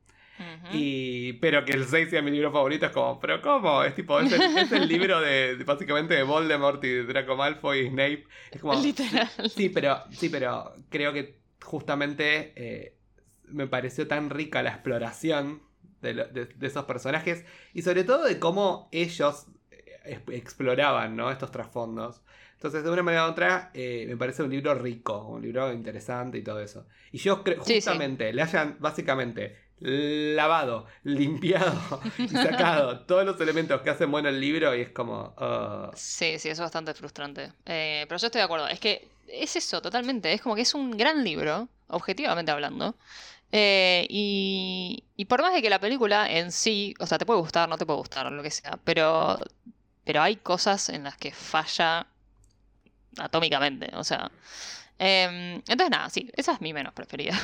Y, pero que el 6 sea mi libro favorito es como, ¿pero cómo? Es tipo, es el, es el libro de, de básicamente de Voldemort y de Draco Malfoy y Snape. Es como, Literal. Sí, pero, sí, pero creo que justamente eh, me pareció tan rica la exploración de, lo- de- de esos personajes y sobre todo de cómo ellos eh, exploraban ¿no? estos trasfondos. Entonces, de una manera u otra, eh, me parece un libro rico, un libro interesante y todo eso. Y yo creo, Sí, sí. justamente, le hayan básicamente lavado, limpiado y sacado todos los elementos que hacen bueno el libro y es como... ah, Sí, sí, eso es bastante frustrante. Eh, pero yo estoy de acuerdo. Es que es eso, totalmente. Es como que es un gran libro, objetivamente hablando. Eh, y, y por más de que la película en sí, o sea, te puede gustar, no te puede gustar, lo que sea, pero, pero hay cosas en las que falla atómicamente, o sea. Em, entonces, nada, sí, esa es mi menos preferida.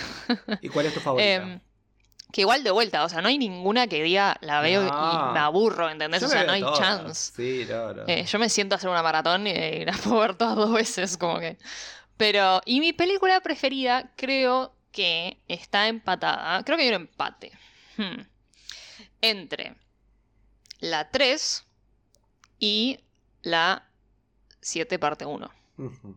¿Y cuál es tu favorita? Que igual de vuelta, o sea, no hay ninguna que diga la veo No. y me aburro, ¿entendés? Yo o sea, no hay todas. chance. Sí, no, no. Eh, yo me siento a hacer una maratón y, y las puedo ver todas dos veces, como que. Pero, y mi película preferida creo que está empatada. Creo que hay un empate. Hmm. Entre la 3 y la 7 parte 1. Ujú.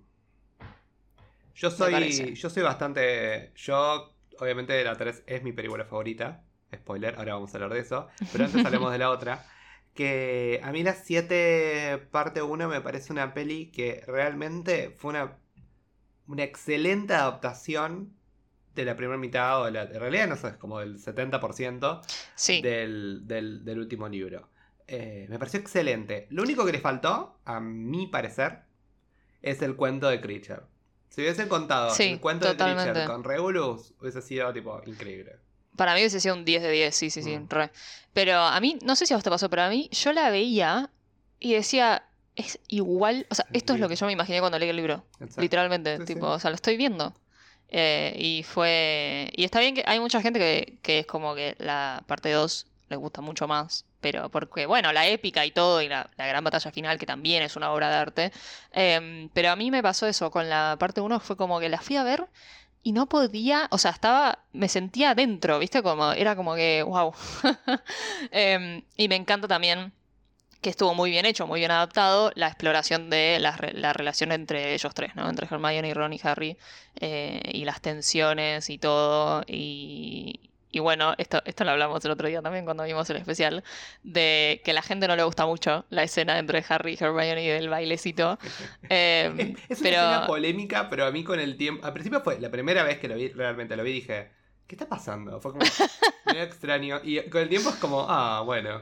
Yo soy, yo soy bastante. Yo, obviamente, la 3 es mi película favorita. Spoiler, ahora vamos a hablar de eso. Pero antes hablemos de la otra. Que a mí la 7 parte 1 me parece una peli que realmente fue una, una excelente adaptación de la primera mitad, o de la, en realidad no sé, es como del 70% Sí. del, del- del último libro. Eh, me pareció excelente. Lo único que le faltó, a mi parecer, es el cuento de Creature. Si hubiesen contado Sí, el cuento de totalmente. Creature con Regulus, hubiese sido tipo increíble. Para mí hubiese sido un 10 de 10, sí, sí, sí, Mm. re. Pero a mí, no sé si a vos te pasó, pero a mí yo la veía y decía, es igual, o sea, esto es lo que yo me imaginé cuando leí el libro, Exacto. literalmente, Sí, tipo, o sea, lo estoy viendo. Eh, y fue, y está bien que hay mucha gente que, que es como que la parte 2 le gusta mucho más, pero porque, bueno, la épica y todo, y la, la gran batalla final, que también es una obra de arte, Em, pero a mí me pasó eso, con la parte 1 fue como que la fui a ver y no podía, o sea, estaba, me sentía adentro, ¿viste? Como, era como que, wow. Em, y me encanta también que estuvo muy bien hecho, muy bien adaptado, la exploración de la, la relación entre ellos tres, ¿no? Entre Hermione, Ron y Harry, eh, y las tensiones y todo, y, y bueno, esto, esto lo hablamos el otro día también cuando vimos el especial, de que a la gente no le gusta mucho la escena entre Harry y Hermione y del bailecito. Eh, Es una pero escena polémica, pero a mí con el tiempo. Al principio fue la primera vez que lo vi, realmente lo vi, dije, ¿qué está pasando? Fue como medio extraño. Y con el tiempo es como, ah, bueno,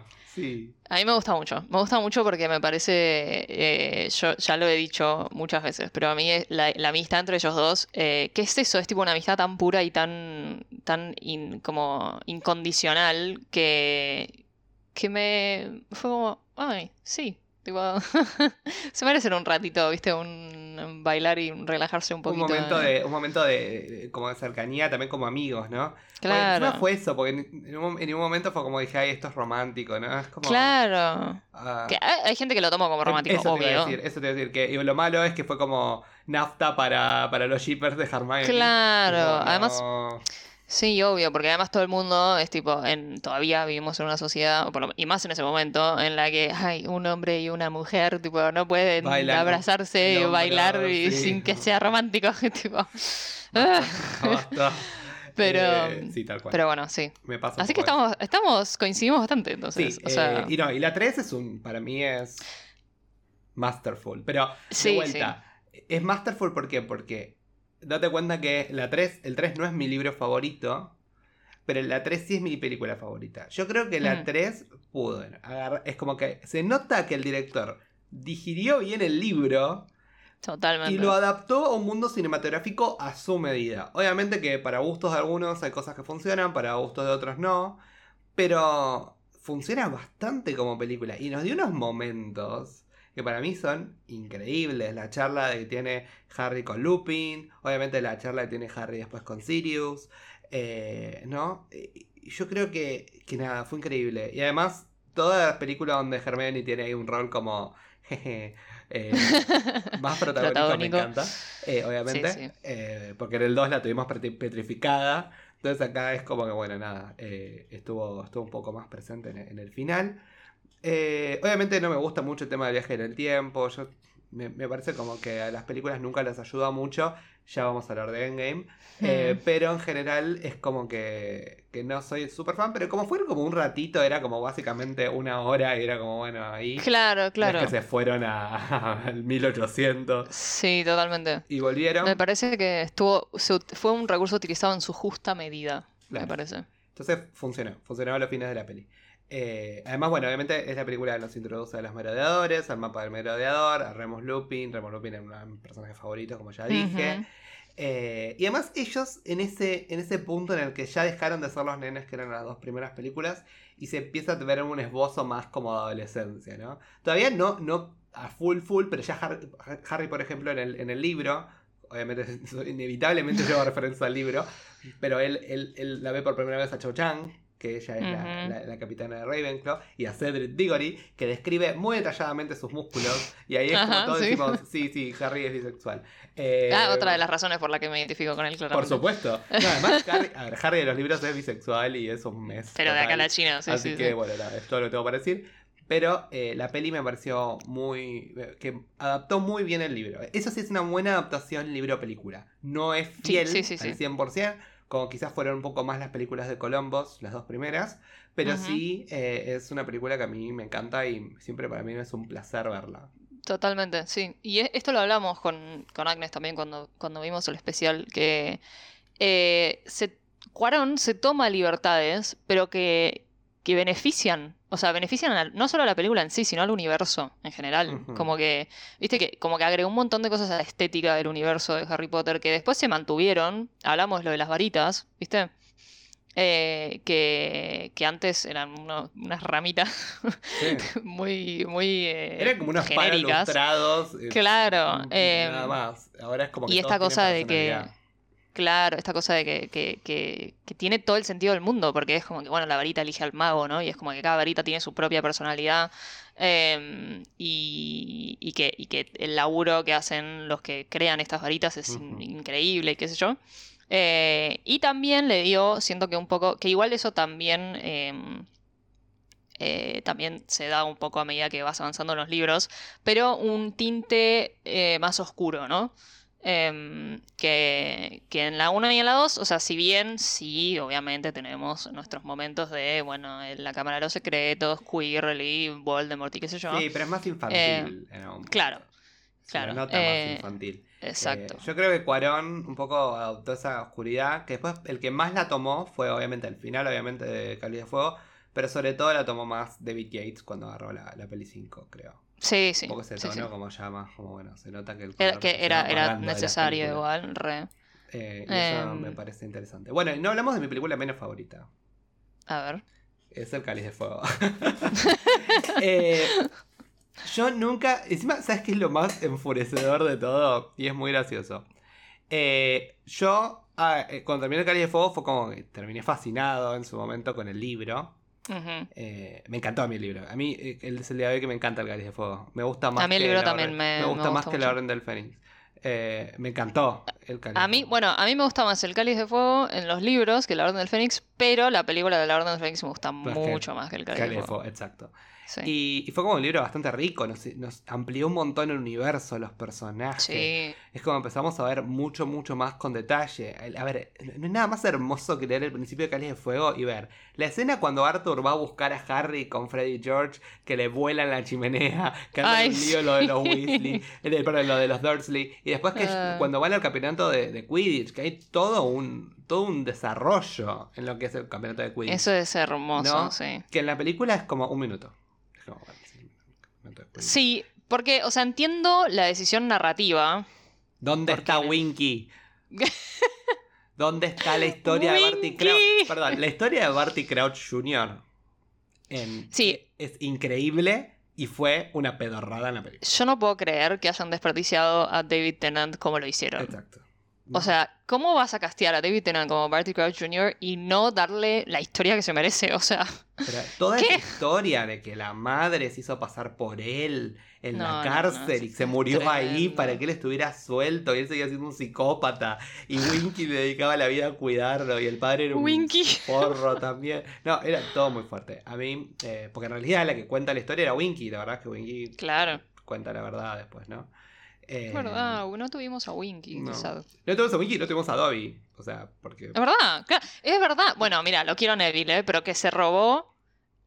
a mí me gusta mucho. Me gusta mucho porque me parece, eh, yo ya lo he dicho muchas veces, pero a mí la, la amistad entre ellos dos, eh, ¿qué es eso? Es tipo una amistad tan pura y tan, tan como incondicional que, que me fue como, ay, sí. Tipo, se merecen un ratito, ¿viste? Un, un bailar y un relajarse un Un poquito. momento, de, un momento de, como de cercanía, también como amigos, ¿no? Bueno, Claro. encima fue eso, porque en, un, en momento fue como dije, ay, esto es romántico, ¿no? Es como. Claro. ah, Que hay, hay gente que lo toma como romántico, Eso te iba a decir, eso te iba a decir. Que, y lo malo es que fue como nafta para, para los shippers de Hermione. Claro, además- no. Sí, obvio, porque además todo el mundo es tipo, en, todavía vivimos en una sociedad, y más en ese momento, en la que hay un hombre y una mujer, tipo, no pueden Bailan abrazarse y bailar hombro, y sí. sin que sea romántico, tipo. Basta, basta. Pero, Eh, sí, tal cual. pero bueno, sí. Me pasa Así que estamos, estamos, coincidimos bastante, entonces. Sí, o sea, eh, y no, y la 3 es un, para mí es masterful, pero de vuelta, es masterful ¿por qué? Porque date cuenta que la 3, el 3 no es mi libro favorito, pero la 3 sí es mi película favorita. Yo creo que la Mm. 3 pudo agarrar, es como que se nota que el director digirió bien el libro totalmente. y lo adaptó a un mundo cinematográfico a su medida. Obviamente que para gustos de algunos hay cosas que funcionan, para gustos de otros no. Pero funciona bastante como película. Y nos dio unos momentos que para mí son increíbles. La charla que tiene Harry con Lupin. Obviamente la charla que tiene Harry después con Sirius. eh, ¿No? Yo creo que, que nada, fue increíble. Y además, toda la película donde Hermione tiene ahí un rol como... jeje, eh, más Protagónico. me encanta, eh, obviamente, Sí, sí. eh, porque en el 2 la tuvimos petri- petrificada, entonces acá es como que, bueno, nada, estuvo, estuvo un poco más presente en, el- en el final. Eh, obviamente no me gusta mucho el tema del viaje en el tiempo, yo, me, me parece como que a las películas nunca les ayuda mucho, ya vamos a hablar de Endgame, eh, Hmm. pero en general es como que, que no soy súper fan, pero como fue como un ratito, era como básicamente una hora y era como, bueno, ahí... Claro, no es claro. que se fueron a- al 1800 Sí, totalmente. y volvieron. Me parece que estuvo, se fue un recurso utilizado en su justa medida, Claro. me parece. Entonces funcionó, funcionó a los fines de la peli. Eh, además, bueno, obviamente es la película que nos introduce a los merodeadores, al mapa del merodeador, a Remus Lupin. Remus Lupin es uno de mis personajes favoritos, como ya dije. Eh, y además ellos en ese, en ese punto en el que ya dejaron de ser los nenes que eran las dos primeras películas y se empieza a ver un esbozo más como de adolescencia, ¿no? Todavía no, no a full full, pero ya Harry, Harry, por ejemplo, en el, en el libro, obviamente inevitablemente lleva referencia al libro, pero él, él, él la ve por primera vez a Cho Chang, que ella es la, Ujú. la- la capitana de Ravenclaw, y a Cedric Diggory, que describe muy detalladamente sus múscuos, y ahí es como Ajá, todos sí. decimos, sí, sí, Harry es bisexual. Eh, Ah, otra de las razones por la que me identifico con él, por claramente. supuesto. No, además, Harry, a ver, Harry de los libros es bisexual y es un mes. Pero de acá a total. la China, sí, Así sí, que, sí. bueno, nada, es todo lo que tengo para decir. Pero eh, la peli me pareció muy. que adaptó muy bien el libro. Eso sí es una buena adaptación libro-película. No es fiel al sí. 100%, como quizás fueron un poco más las películas de Columbus, las dos primeras. Pero sí eh, es una película que a mí me encanta y siempre para mí es un placer verla. Totalmente, sí. Y e- esto lo hablamos con, con Agnes también cuando, cuando vimos el especial, que eh, se, Cuarón se toma libertades, pero que, que benefician, o sea, benefician a- no solo a la película en sí, sino al universo en general. Como que, viste que como que agregó un montón de cosas a la estética del universo de Harry Potter que después se mantuvieron. Hablamos lo de las varitas, ¿viste? Eh, que, que antes eran uno- unas ramitas Sí. muy, muy eh, Eran como unos palos genéricas. eh, Claro, eh, nada más. Ahora es como que Y esta cosa de que. Claro, esta cosa de que, que, que, que tiene todo el sentido del mundo, porque es como que, bueno, la varita elige al mago, ¿no? Y es como que cada varita tiene su propia personalidad. em, y, y que, y que el laburo que hacen los que crean estas varitas es in- Ujú. increíble, qué sé yo. Eh, y también le dio, siento que un poco, que igual eso también, em, eh, también se da un poco a medida que vas avanzando en los libros, pero un tinte eh, más oscuro, ¿no? Em, que, que en la 1 y en la 2, o sea, si bien sí, obviamente tenemos nuestros momentos de, bueno, en la Cámara de los Secretos, Quirrell, Voldemort y qué sé yo. Sí, pero es más infantil. Eh, en algún punto. claro, Se claro, nota más eh, infantil. Exacto. Eh, yo creo que Cuarón un poco adoptó esa oscuridad, que después el que más la tomó fue obviamente el final, obviamente, de Cali de Fuego, pero sobre todo la tomó más David Yates cuando agarró la, la peli 5, creo. Sí, sí. un poco ese sí, tono sí. como más, como bueno, se nota que el Era, color que se era, va era necesario igual, re. Eh, eso Em. me parece interesante. Bueno, y no hablamos de mi película menos favorita. A ver. Es el cáliz de fuego. Eh, yo nunca. Encima, ¿sabes qué es lo más enfurecedor de todo? Y es muy gracioso. Eh, yo, ah, cuando terminé el cáliz de fuego, fue como que terminé fascinado en su momento con el libro. Eh, me encantó a mí el libro. A mí eh, es el día de hoy que me encanta el cáliz de fuego. Me gusta más A mí el que libro también me- me gusta me más gusta que la. Orden del Fénix. Eh, me encantó el cáliz. A de mí, Fuego. bueno, a mí me gusta más el Cáliz de Fuego en los libros que la Orden del Fénix, pero la película de la Orden del Fénix me gusta que mucho más que el Cáliz Cáliz de de Fuego. fuego, exacto. Sí. Y, y fue como un libro bastante rico, nos, nos amplió un montón el universo, los personajes. Sí. Es como empezamos a ver mucho, mucho más con detalle. A ver, no es nada más hermoso que leer el principio de Cáliz de Fuego y ver la escena cuando Arthur va a buscar a Harry con Freddy y George, que le vuelan la chimenea, que anda Ay, en un lío lo de los sí. Weasley, eh, de- perdón, lo de los Dursley, y después que Ah. cuando van al campeonato de, de Quidditch, que hay todo un, todo un desarrollo en lo que es el campeonato de Quidditch. Eso es hermoso, ¿No? sí. Que en la película es como un minuto. Es como, bueno, sí. Sí, porque, o sea, entiendo la decisión narrativa. ¿Dónde está Winky? ¿Dónde está la historia de Barty Winky. Crouch? Perdón, la historia de Barty Crouch Jr. en- Sí. es increíble y fue una pedorrada en la película. Yo no puedo creer que hayan desperdiciado a David Tennant como lo hicieron. Exacto. O sea, ¿cómo vas a castear a David Tennant como Barty Crouch Jr. y no darle la historia que se merece? O sea, Pero toda ¿Qué? esa historia de que la madre se hizo pasar por él en No, la no, no, cárcel y se murió ahí para que él estuviera suelto y él seguía siendo un psicópata y Winky le dedicaba la vida a cuidarlo y el padre era un Winky. porro también. No, era todo muy fuerte. A mí, eh, porque en realidad la que cuenta la historia era Winky, la verdad es que Winky Claro. cuenta la verdad después, ¿no? Eh, Es verdad, no tuvimos a Winky, no. tuvimos a Winky, no tuvimos a Dobby. O sea, porque... Es verdad, claro, es verdad. Bueno, mira, lo quiero Neville, ¿eh? pero que se robó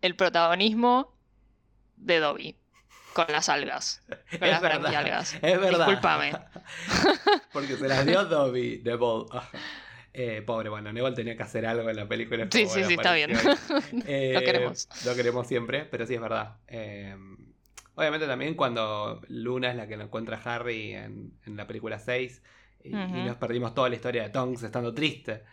el protagonismo de Dobby con las algas. Con Es las verdad, branquialgas. Es verdad. Discúlpame. Porque se las dio Dobby, Neville. Eh, pobre, bueno, Neville tenía que hacer algo en la película. Sí, sí, sí, está bien. Eh, Lo queremos. Lo queremos siempre, pero sí es verdad. Eh, obviamente también cuando Luna es la que lo encuentra a Harry en, en la película 6 y, nos perdimos toda la historia de Tonks estando triste.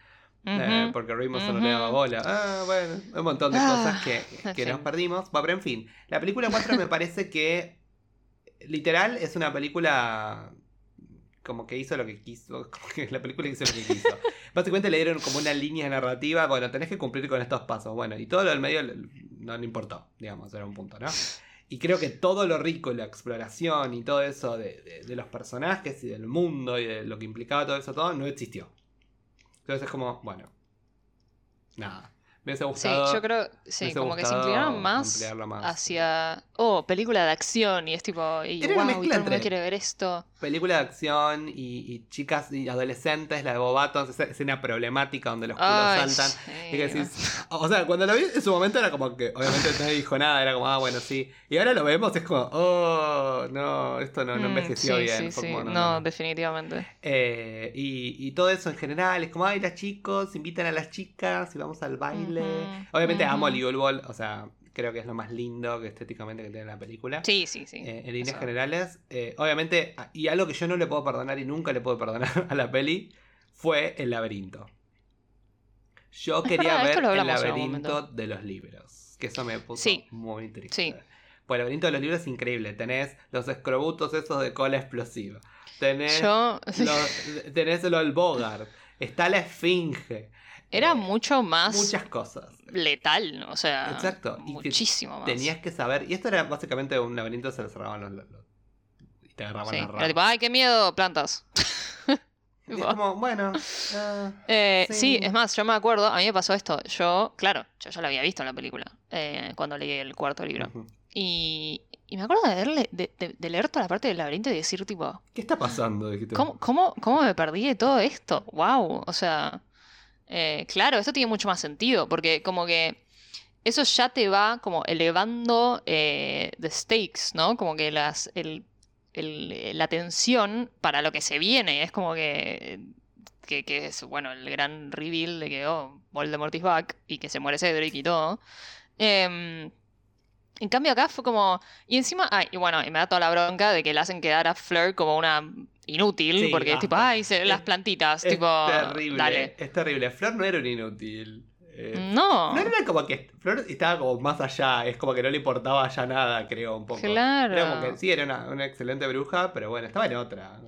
eh, porque Remus no le daba bola. Ah, bueno, un montón de Ah, cosas que, que nos perdimos. Pero en fin, la película 4 me parece que literal es una película como que hizo lo que quiso, como que la película hizo lo que quiso. Básicamente le dieron como una línea narrativa, bueno, tenés que cumplir con estos pasos, bueno, y todo lo del medio no le importó, digamos, era un punto, ¿no? Y creo que todo lo rico, la exploración y todo eso de, de- de los personajes y del mundo y de lo que implicaba todo eso, todo, no existió. Entonces es como, bueno, nada. Me hubiese Sí, gustado. yo creo, sí, como que se inclinaron más más. hacia, oh, película de acción y es tipo, y Era una wow, y todo el mundo entre- quiere ver esto. Película de acción y, y chicas y adolescentes, la de Bobatos, esa escena problemática donde los culos Ay, saltan. Y que decís, o sea, cuando lo vi en su momento era como que, obviamente nadie dijo nada, era como, ah, bueno, sí. Y ahora lo vemos, es como, oh, no, esto no, no Mm, envejeció sí, bien. sí, sí. como, No, definitivamente. Eh, y, y todo eso en general, es como, ay, las chicos, invitan a las chicas y vamos al baile. Obviamente amo. Ligul Ball, o sea, creo que es lo más lindo que estéticamente que tiene la película. Sí, sí, sí. Eh, en líneas Eso. generales, eh, obviamente, a- y algo que yo no le puedo perdonar y nunca le puedo perdonar a la peli fue el laberinto. Yo quería ver el laberinto de los libros, que eso me puso Sí. muy triste. Sí. Pues el laberinto de los libros es increíble. Tenés los escrobutos esos de cola explosiva. Tenés, Yo, los- tenés del Bogart. Está la esfinge. Era mucho más Muchas cosas. letal, o sea, Exacto, y que muchísimo más. Tenías que saber. Y esto era básicamente un laberinto, se lo cerraban los. los- los- y te agarraban Sí, la era tipo, ay, qué miedo, plantas. Y es como, bueno. ah, Eh, sí. Sí. es más, yo me acuerdo, a mí me pasó esto. Yo, claro, yo ya lo había visto en la película, eh, cuando leí el cuarto libro. Y, y me acuerdo de, verle, de, de- de leer toda la parte del laberinto y decir, tipo, ¿Qué está pasando? ¿cómo, cómo, cómo me perdí de todo esto? ¡Wow! O sea, eh, claro, esto tiene mucho más sentido, porque como que eso ya te va como elevando eh, the stakes, ¿no? Como que las, la tensión para lo que se viene. Es como que, que, es, bueno, el gran reveal de que, oh, Voldemort is back y que se muere Cedric y todo. Em, en cambio acá fue como... Y encima, ay, y bueno, y me da toda la bronca de que le hacen quedar a Fleur como una inútil, Sí, porque es tipo, ay, se- las plantitas, Es tipo, terrible. dale. Es terrible. Flor no era un inútil. Eh, No, Flor era como que. Flor estaba como más allá. Es como que no le importaba ya nada, creo, un poco. claro. Era como que sí, era una, una excelente bruja, pero bueno, estaba en otra.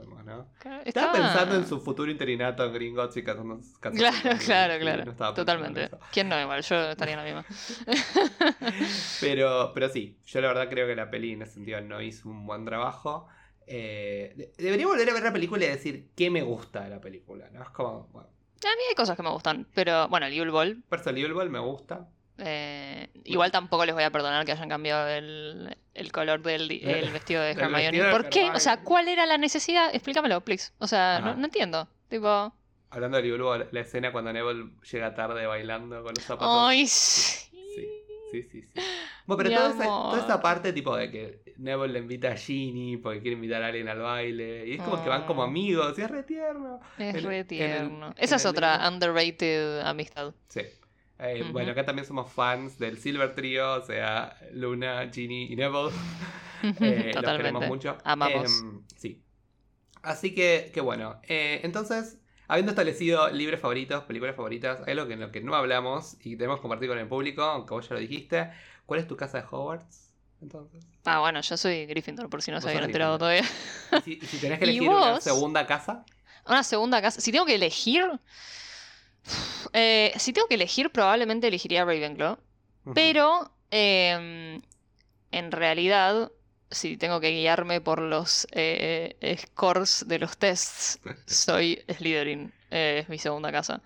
Claro, Estaba pensando en su futuro interinato en Gringotts y casándose Claro, claro, claro. no en Totalmente. ¿Quién no igual? Yo estaría en la misma. Pero, pero sí, yo la verdad creo que la peli en ese sentido no hizo un buen trabajo. Eh, de- debería volver a ver la película y decir qué me gusta de la película, ¿no? Es como, bueno, A mí hay cosas que me gustan, pero bueno, el Yule Ball. Percival Ball me gusta. eh, igual tampoco les voy a perdonar que hayan cambiado el, el color del el vestido de Hermione. vestido de ¿Por qué? O sea. ¿cuál era la necesidad? Explícamelo, please. O sea, no, entiendo. Tipo, Hablando de Liverpool, la escena cuando Neville llega tarde bailando con los zapatos. ay, sí. Sí, sí, sí. Bueno, pero toda esa, toda esa parte tipo de que Neville le invita a Ginny porque quiere invitar a alguien al baile. Y es como que van como Ah. amigos y es re tierno. Es En- re el- Esa es otra libro. underrated amistad. Sí. Eh. Bueno, acá también somos fans del Silver Trio, o sea, Luna, Ginny y Neville. Eh, los queremos Totalmente. mucho. Amamos. Em, sí. Así que, que bueno. eh, entonces, habiendo establecido libros favoritos, películas favoritas, hay algo que en lo que no hablamos y tenemos que compartir con el público, aunque vos ya lo dijiste. ¿Cuál es tu casa de Hogwarts? Entonces. Ah, bueno, yo soy Gryffindor, por si no se habían enterado todavía. Y si, y si tenés que ¿Y elegir una segunda casa, Una segunda casa. Si tengo que elegir. eh, si tengo que elegir, probablemente elegiría Ravenclaw. ujú. Pero. em, en realidad. Si tengo que guiarme por los eh, scores de los tests, soy Slytherin. eh, es mi segunda casa.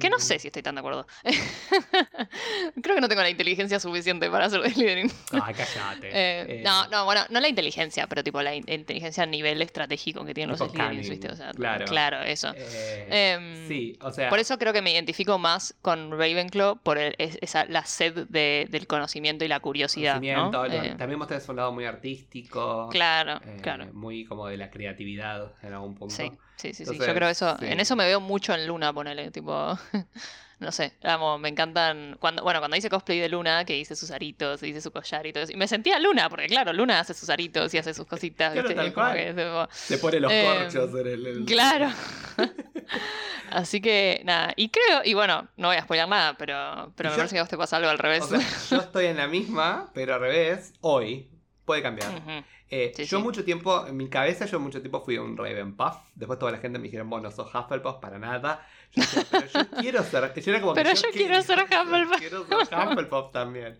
Que no Mm, sé si estoy tan de acuerdo. Creo que no tengo la inteligencia suficiente para ser de Slytherin. Ay, cállate. Eh, Eh, no, no, bueno, no la inteligencia, pero tipo la in- inteligencia a nivel estratégico que tienen los cunning, ¿viste? O sea, claro. claro, eso. eh, Em, sí, o sea. Por eso creo que me identifico más con Ravenclaw por el- es- esa, la sed de- del conocimiento y la curiosidad, ¿no? lo- También mostrás un lado muy artístico. claro, claro. Muy como de la creatividad en algún punto. Sí, sí, sí, sí. Yo creo eso, sí. en eso me veo mucho en Luna, ponele, tipo, no sé, amo, me encantan, cuando, bueno, cuando hice cosplay de Luna, que hice sus aritos, hice su collar y todo eso, y me sentía Luna, porque claro, Luna hace sus aritos y hace sus cositas, Claro, tal cual. que tipo- Se pone los Em, corchos en el. el- Claro. Así que, nada, y creo, y bueno, no voy a spoiler nada, pero, pero me yo- parece que a vos te pasa algo al revés. O sea, yo estoy en la misma, pero al revés, hoy. Puede cambiar. Ujú. Eh, Sí, yo sí. mucho tiempo, en mi cabeza, yo mucho tiempo fui un Ravenpuff. Después toda la gente me dijeron, vos no sos Hufflepuff para nada. Yo decía, pero yo quiero ser. Yo era como que Pero yo qui- quiero ser Hufflepuff. Quiero ser Hufflepuff también.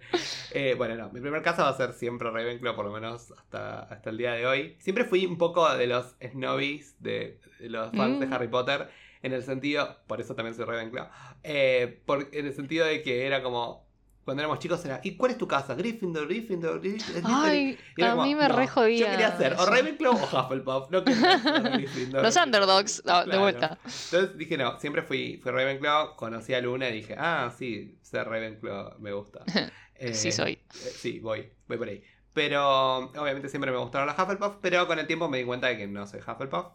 Eh, bueno, no, mi primer casa va a ser siempre Ravenclaw, por lo menos hasta, hasta el día de hoy. Siempre fui un poco de los snobbies, de, de los fans Mm. de Harry Potter, en el sentido, por eso también soy Ravenclaw, eh, por- en el sentido de que era como, cuando éramos chicos era, ¿y cuál es tu casa? Gryffindor, Gryffindor, Gryffindor. Ay, Y a como, mí me no, re jodía. Yo quería ser o. Ravenclaw o Hufflepuff, no quería ser Gryffindor. Los underdogs, no, de Claro. vuelta. Entonces dije, no, siempre fui, fui Ravenclaw, conocí a Luna y dije, ah, sí, ser Ravenclaw me gusta. Eh, Sí soy. eh, sí, voy, voy por ahí. Pero obviamente siempre me gustaron los Hufflepuff, pero con el tiempo me di cuenta de que no soy Hufflepuff.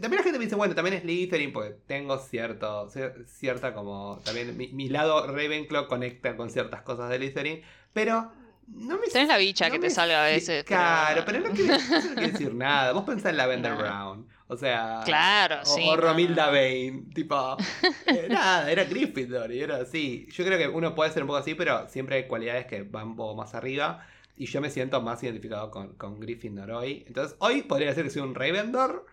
También la gente me dice, bueno, también es Slytherin porque tengo cierto, cier- cierta como, también mi, mi lado Ravenclaw conecta con ciertas cosas de Slytherin, pero no me Tenés la bicha no que te salga a veces. Claro, pero no quiere, no quiere decir nada. Vos pensás en Lavender No. Brown. O sea. Claro, o, sí. O Romilda. Vane. Tipo. eh, nada, era Gryffindor y era así. Yo creo que uno puede ser un poco así, pero siempre hay cualidades que van un poco más arriba. Y yo me siento más identificado con, con Gryffindor hoy. Entonces, hoy podría decir que soy un Ravendor.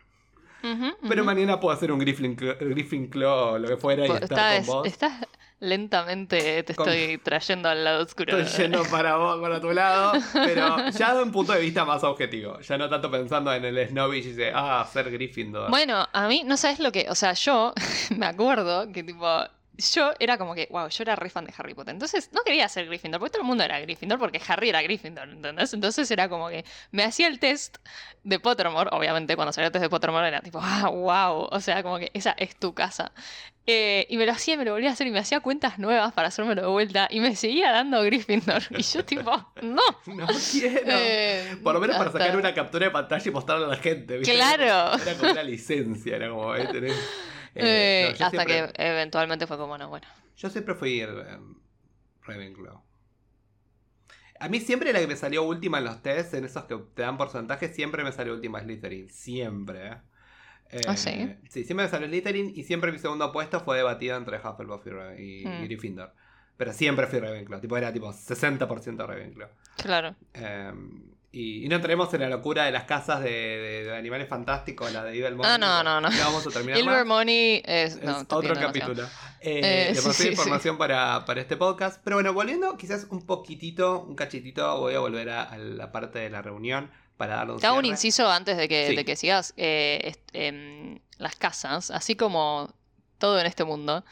Pero mañana puedo ser un Gryffindor, Gryffindor o lo que fuera y estar Estás, con vos. estás lentamente, te Con- estoy trayendo al lado oscuro. Estoy yendo para vos, para tu lado, pero ya de un punto de vista más objetivo. Ya no tanto pensando en el snobbish y dice, ah, ser Gryffindor. Bueno, a mí, no sabes lo que. O sea, yo me acuerdo que, tipo, yo era como que, wow, yo era re fan de Harry Potter. Entonces no quería ser Gryffindor, porque todo el mundo era Gryffindor, porque Harry era Gryffindor, ¿entendés? Entonces era como que me hacía el test de Pottermore, obviamente cuando salió el test de Pottermore era tipo, ah, wow, o sea, como que esa es tu casa. Eh, y me lo hacía, me lo volvía a hacer y me hacía cuentas nuevas para hacérmelo de vuelta y me seguía dando Gryffindor. Y yo tipo, no. No quiero. Eh, Por lo menos para hasta- sacar una captura de pantalla y mostrarla a la gente. ¿viste? Claro. Era como una licencia, era como, ahí tenés. Eh, Eh, no, hasta siempre- que eventualmente fue como, no, bueno. Yo siempre fui eh, Ravenclaw. A mí siempre la que me salió última en los tests, en esos que te dan porcentajes, siempre me salió última Slytherin. Siempre. ¿eh? ¿Ah, sí? Sí, siempre me salió Slytherin y siempre mi segundo puesto fue debatido entre Hufflepuff y, Mm. Gryffindor. Pero siempre fui Ravenclaw. Tipo, era tipo 60% Ravenclaw. Claro. Eh, y, y no entremos en la locura de las casas de, de- de animales fantásticos, la de Evil Ah, no, no, no. vamos a terminar. Ilver Money es. Es No, otro capítulo. Eh, Eh, sí, sí, información Para, para este podcast. Pero bueno, volviendo quizás un poquitito, un cachitito, voy a volver a, a la parte de la reunión para darle un Te hago un inciso antes de que, Sí. de que sigas. eh, em, las casas, así como todo en este mundo,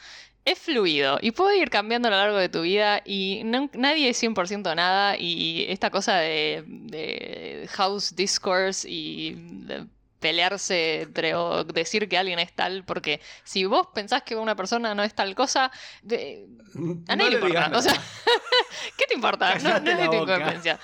es fluido y puede ir cambiando a lo largo de tu vida y no- nadie es 100% nada y esta cosa de, de house discourse y de pelearse entre o decir que alguien es tal, porque si vos pensás que una persona no es tal cosa, de- a No nadie le importa. O sea. ¿qué te importa? No, Cállate no es tu incumbencia.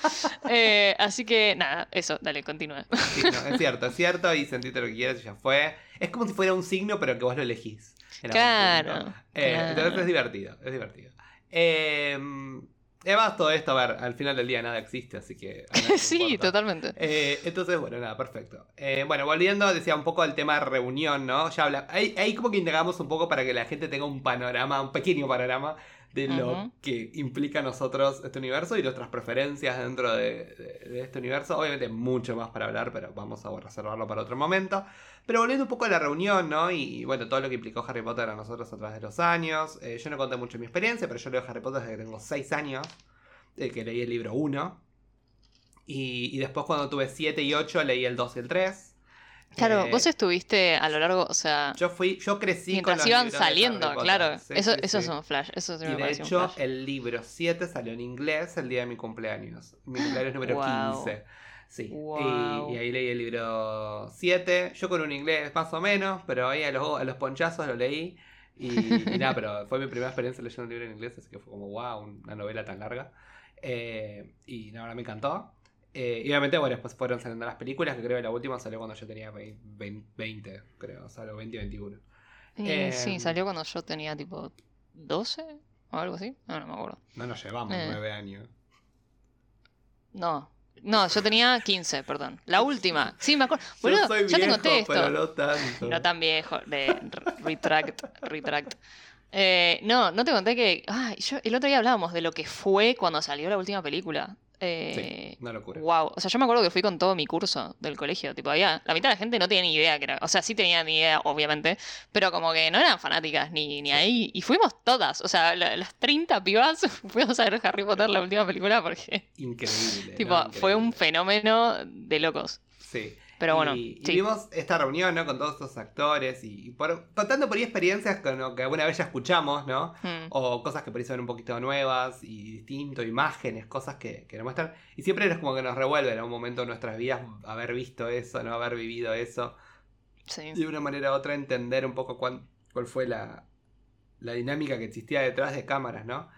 Eh, así que nada, eso, dale, continúa. Sí, no, es cierto, es cierto. Y sentiste lo que quieras y ya fue. Es como si fuera un signo, pero que vos lo elegís. Claro. Eh, claro. Entonces es divertido, es divertido. Eh, además, todo esto, a ver, al final del día nada existe, así que. sí, totalmente. Eh, entonces, bueno, nada, perfecto. Eh, bueno, volviendo, decía un poco al tema de reunión, ¿no? Ya habla, ahí, ahí como que indagamos un poco para que la gente tenga un panorama, un pequeño panorama de lo que implica a nosotros este universo y nuestras preferencias dentro de, de- de este universo. Obviamente mucho más para hablar, pero vamos a reservarlo para otro momento. Pero volviendo un poco a la reunión, ¿no? Y, bueno, todo lo que implicó Harry Potter a nosotros a través de los años. Eh, yo no conté mucho mi experiencia, pero yo leo Harry Potter desde que tengo 6 años, eh, que leí el libro 1. Y, y después cuando tuve 7 y 8 leí el 2 y el 3. Claro, Eh, vos estuviste a lo largo, o sea, yo fui, yo crecí mientras con los iban saliendo, claro. Sí, eso sí, eso sí. es un flash, eso sí Y me de un hecho, flash. el libro 7 salió en inglés el día de mi cumpleaños. Mi cumpleaños número Wow. 15. Sí. Wow. Y, y ahí leí el libro 7. Yo con un inglés más o menos, pero ahí a los, a los ponchazos lo leí. Y, y nada, pero fue mi primera experiencia leyendo un libro en inglés, así que fue como, wow, una novela tan larga. Eh, y la verdad me encantó. Eh, y obviamente, bueno, después fueron saliendo las películas, que creo que la última salió cuando yo tenía 20, 20 creo, o sea, los 20 y 21. Y eh, sí, salió cuando yo tenía tipo 12 o algo así. No, no me acuerdo. No nos llevamos Eh. 9 años. No. No, yo tenía 15, perdón. La última. Sí, me acuerdo. Yo Boludo, ya te conté esto. pero no tanto. No tan viejo, de retract, retract. Eh, no, no te conté que. Ay, yo, el otro día hablábamos de lo que fue cuando salió la última película. Eh, Sí, una locura. Wow, o sea, yo me acuerdo que fui con todo mi curso del colegio, tipo, había, la mitad de la gente no tenía ni idea que era, o sea, sí tenía ni idea, obviamente, pero como que no eran fanáticas ni, ni ahí, y fuimos todas, o sea, la- las 30 pibas fuimos a ver Harry Potter la última película porque, Increíble. tipo, no, fue un fenómeno de locos. Sí. Pero bueno, y, y sí. vimos esta reunión, ¿no? Con todos estos actores y, y por- contando por ahí experiencias con lo que alguna vez ya escuchamos, ¿no? Mm. O cosas que por ahí son un poquito nuevas y distinto, imágenes, cosas que, que nos muestran. Y siempre es como que nos revuelve en algún momento de nuestras vidas haber visto eso, no haber vivido eso. Sí. De una manera u otra entender un poco cuán- cuál fue la, la dinámica que existía detrás de cámaras, ¿no?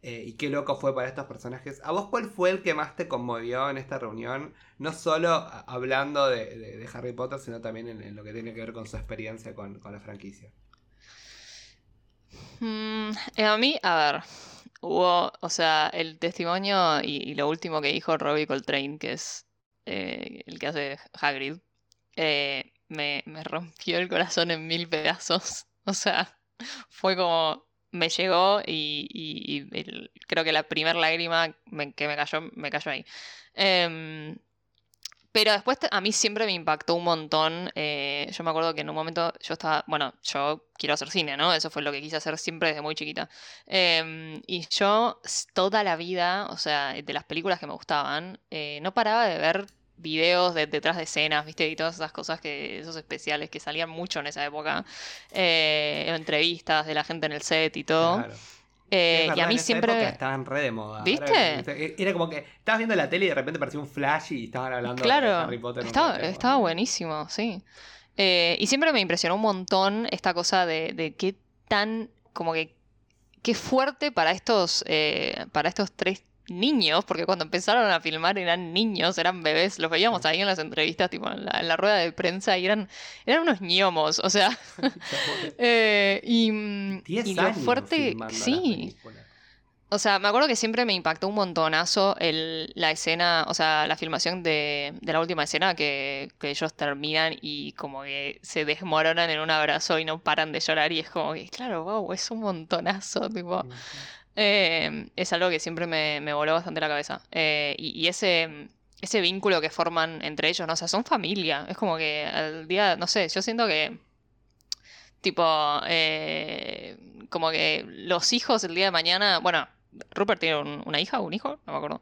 Eh, y qué loco fue para estos personajes. ¿A vos cuál fue el que más te conmovió en esta reunión? No solo hablando de, Harry Potter, sino también en, lo que tiene que ver con su experiencia con, la franquicia. Mm, eh, a mí, a ver, hubo, o sea, el testimonio y, lo último que dijo Robbie Coltrane, que es eh, el que hace Hagrid, me rompió el corazón en mil pedazos. O sea, fue como, me llegó y, y- creo que la primera lágrima me- que me cayó, me cayó ahí. Em, pero después a mí siempre me impactó un montón. eh, yo me acuerdo que en un momento yo estaba, bueno, yo quiero hacer cine, ¿no? Eso fue lo que quise hacer siempre desde muy chiquita. Em, y yo toda la vida, o sea, de las películas que me gustaban, eh, no paraba de ver videos de, detrás de escenas, ¿viste? Y todas esas cosas que, esos especiales que salían mucho en esa época. Eh, entrevistas de la gente en el set y todo. Claro. Eh, y a mí en esa siempre. época estaban re de moda. ¿Viste? Ahora, Era como que estabas viendo la tele y de repente parecía un flash y estaban hablando de Claro, Harry Potter. estaba, estaba buenísimo, sí. Eh, y siempre me impresionó un montón esta cosa de, de qué tan, como que, qué fuerte para estos, eh, para estos tres niños, porque cuando empezaron a filmar eran niños, eran bebés, los veíamos ahí en las entrevistas, tipo en la, en la rueda de prensa, y eran, eran unos ñomos, o sea, eh, y, 10 y lo fuerte, sí, o sea, me acuerdo que siempre me impactó un montonazo el, la escena, o sea, la filmación de, de la última escena que, que ellos terminan y como que se desmoronan en un abrazo y no paran de llorar y es como que, claro, wow, es un montonazo, tipo. Eh, es algo que siempre me, me voló bastante la cabeza. Eh, y, y ese, ese vínculo que forman entre ellos, ¿no? O sea, son familia. Es como que al día, no sé, yo siento que tipo, eh, como que los hijos el día de mañana, bueno, Rupert tiene un- una hija o un hijo, no me acuerdo,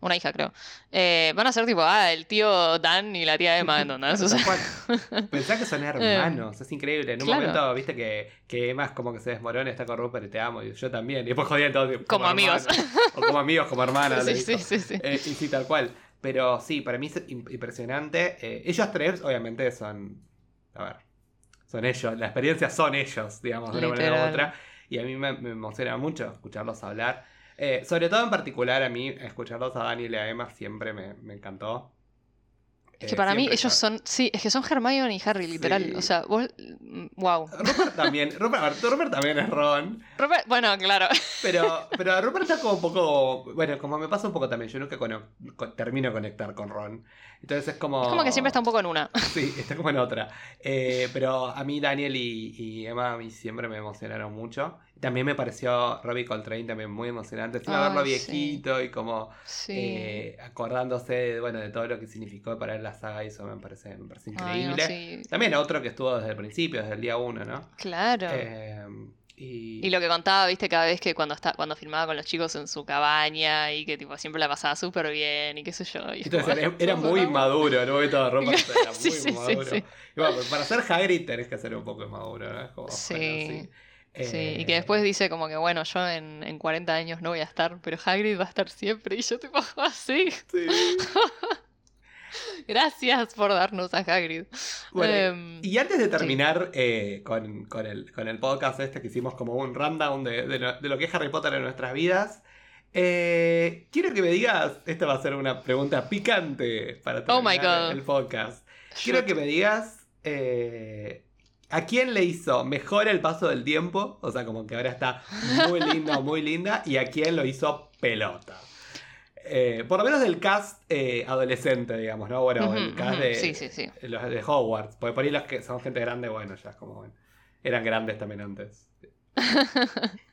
una hija creo, Eh, van a ser tipo, ah, el tío Dan y la tía Emma, ¿entendés? O sea, Tal cual. Pensá que son hermanos, es increíble. En un claro. momento, viste que, que Emma es como que se desmorona, está con Rupert y te amo, y yo también. Y después jodían todos. tipo, Como amigos. O como amigos, como hermanas. sí, sí, sí, sí. Eh, y sí, tal cual. Pero sí, para mí es im- impresionante. Eh, ellos tres, obviamente, son. A ver. Son ellos. La experiencia son ellos, digamos, de una manera u otra. Y a mí me, emociona mucho escucharlos hablar. Eh, sobre todo en particular, a mí, escucharlos a Daniel y a Emma siempre me encantó. Es que Eh, para mí ellos son- son, sí, es que son Hermione y Harry, literal. Sí. O sea, vos, wow. Rupert también, Rupert, Rupert también es Ron, Robert, bueno, claro. pero, pero Rupert está como un poco, bueno, como me pasa un poco también, yo nunca cono- co- termino de conectar con Ron. Entonces es como... Es como que siempre está un poco en una. Sí, está como en otra. Eh, pero a mí Daniel y, y Emma a mí siempre me emocionaron mucho. También me pareció Robbie Coltrane también muy emocionante. Encima verlo sí. viejito y como Sí. eh, acordándose de, bueno, de todo lo que significó para él la saga y eso me parece, me parece Ay, no, increíble. sí. También otro que estuvo desde el principio, desde el día uno, ¿no? Claro. Eh, y, Y lo que contaba, viste, cada vez que cuando está, cuando filmaba con los chicos en su cabaña y que tipo siempre la pasaba súper bien y qué sé yo. y entonces como, era, era muy inmaduro, en un momento de ropa era muy Sí, sí, sí, maduro. sí. Y bueno, para ser Hagrid tenés que ser un poco inmaduro, ¿no? Como, Sí. bueno, sí. Y Eh, que después dice como que bueno, yo en, en 40 años no voy a estar, pero Hagrid va a estar siempre. Y yo tipo, así. sí. Gracias por darnos a Hagrid. Bueno, Em, y antes de terminar eh, con, con el, con el podcast este que hicimos como un rundown de, de lo, de lo que es Harry Potter en nuestras vidas, eh, quiero que me digas, esta va a ser una pregunta picante para Oh my terminar God. el podcast. Quiero shoot. que me digas eh, a quién le hizo mejor el paso del tiempo, o sea, como que ahora está muy linda o muy linda, y a quién lo hizo pelota. Eh, por lo menos del cast eh, adolescente, digamos, ¿no? Bueno, el cast de, Sí, sí, sí. los de Hogwarts. Porque por ahí los que son gente grande, bueno, ya es como, bueno, eran grandes también antes.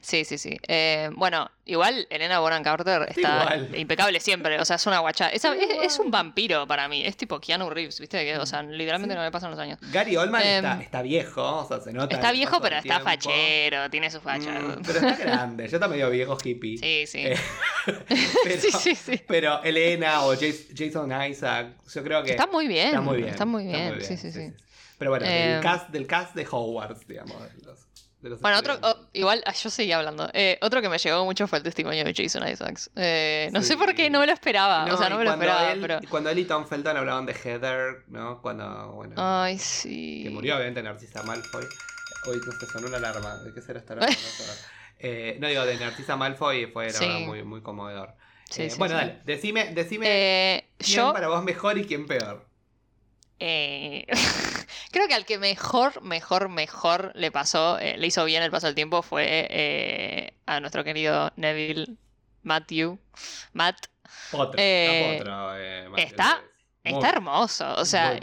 Sí, sí, sí. Eh, bueno, igual Elena Bonham Carter está Igual. impecable siempre. O sea, es una guacha. Es, es, Igual. es un vampiro para mí. Es tipo Keanu Reeves, ¿viste? O sea, literalmente Sí. no le pasan los años. Gary Oldman Em, está, está viejo, o sea, se nota. Está viejo, pero está tiempo. fachero. Tiene su facha. Mm, pero está grande, ya está medio viejo hippie. Sí, sí. Eh, pero, sí, sí, sí. pero Elena o Jas- Jason Isaac, yo creo que Está muy bien. está muy bien. Está muy bien. Sí, sí, sí. Pero bueno, Eh, del, cast, del cast de Hogwarts, digamos. los- Bueno, otro, igual, ah, yo seguía hablando. Eh, otro que me llegó mucho fue el testimonio de Jason Isaacs. Eh, no Sí. sé por qué, no me lo esperaba. o sea, no me lo esperaba, él, pero. Cuando él y Tom Felton hablaban de Heather, ¿no? Cuando, bueno, Ay, sí. que murió obviamente Narcisa Malfoy. Hoy no sé, sonó una alarma. ¿De qué será esta alarma? Eh, no digo, de Narcisa Malfoy fue Sí. muy, muy conmovedor. Sí, Eh, sí, bueno, dale, decime, decime Eh, quién yo para vos mejor y quién peor. eh, creo que al que mejor, mejor, mejor le pasó, eh, le hizo bien el paso del tiempo fue eh, a nuestro querido Neville Matthew. Matt. Eh, Matthew está- Está hermoso. O sea,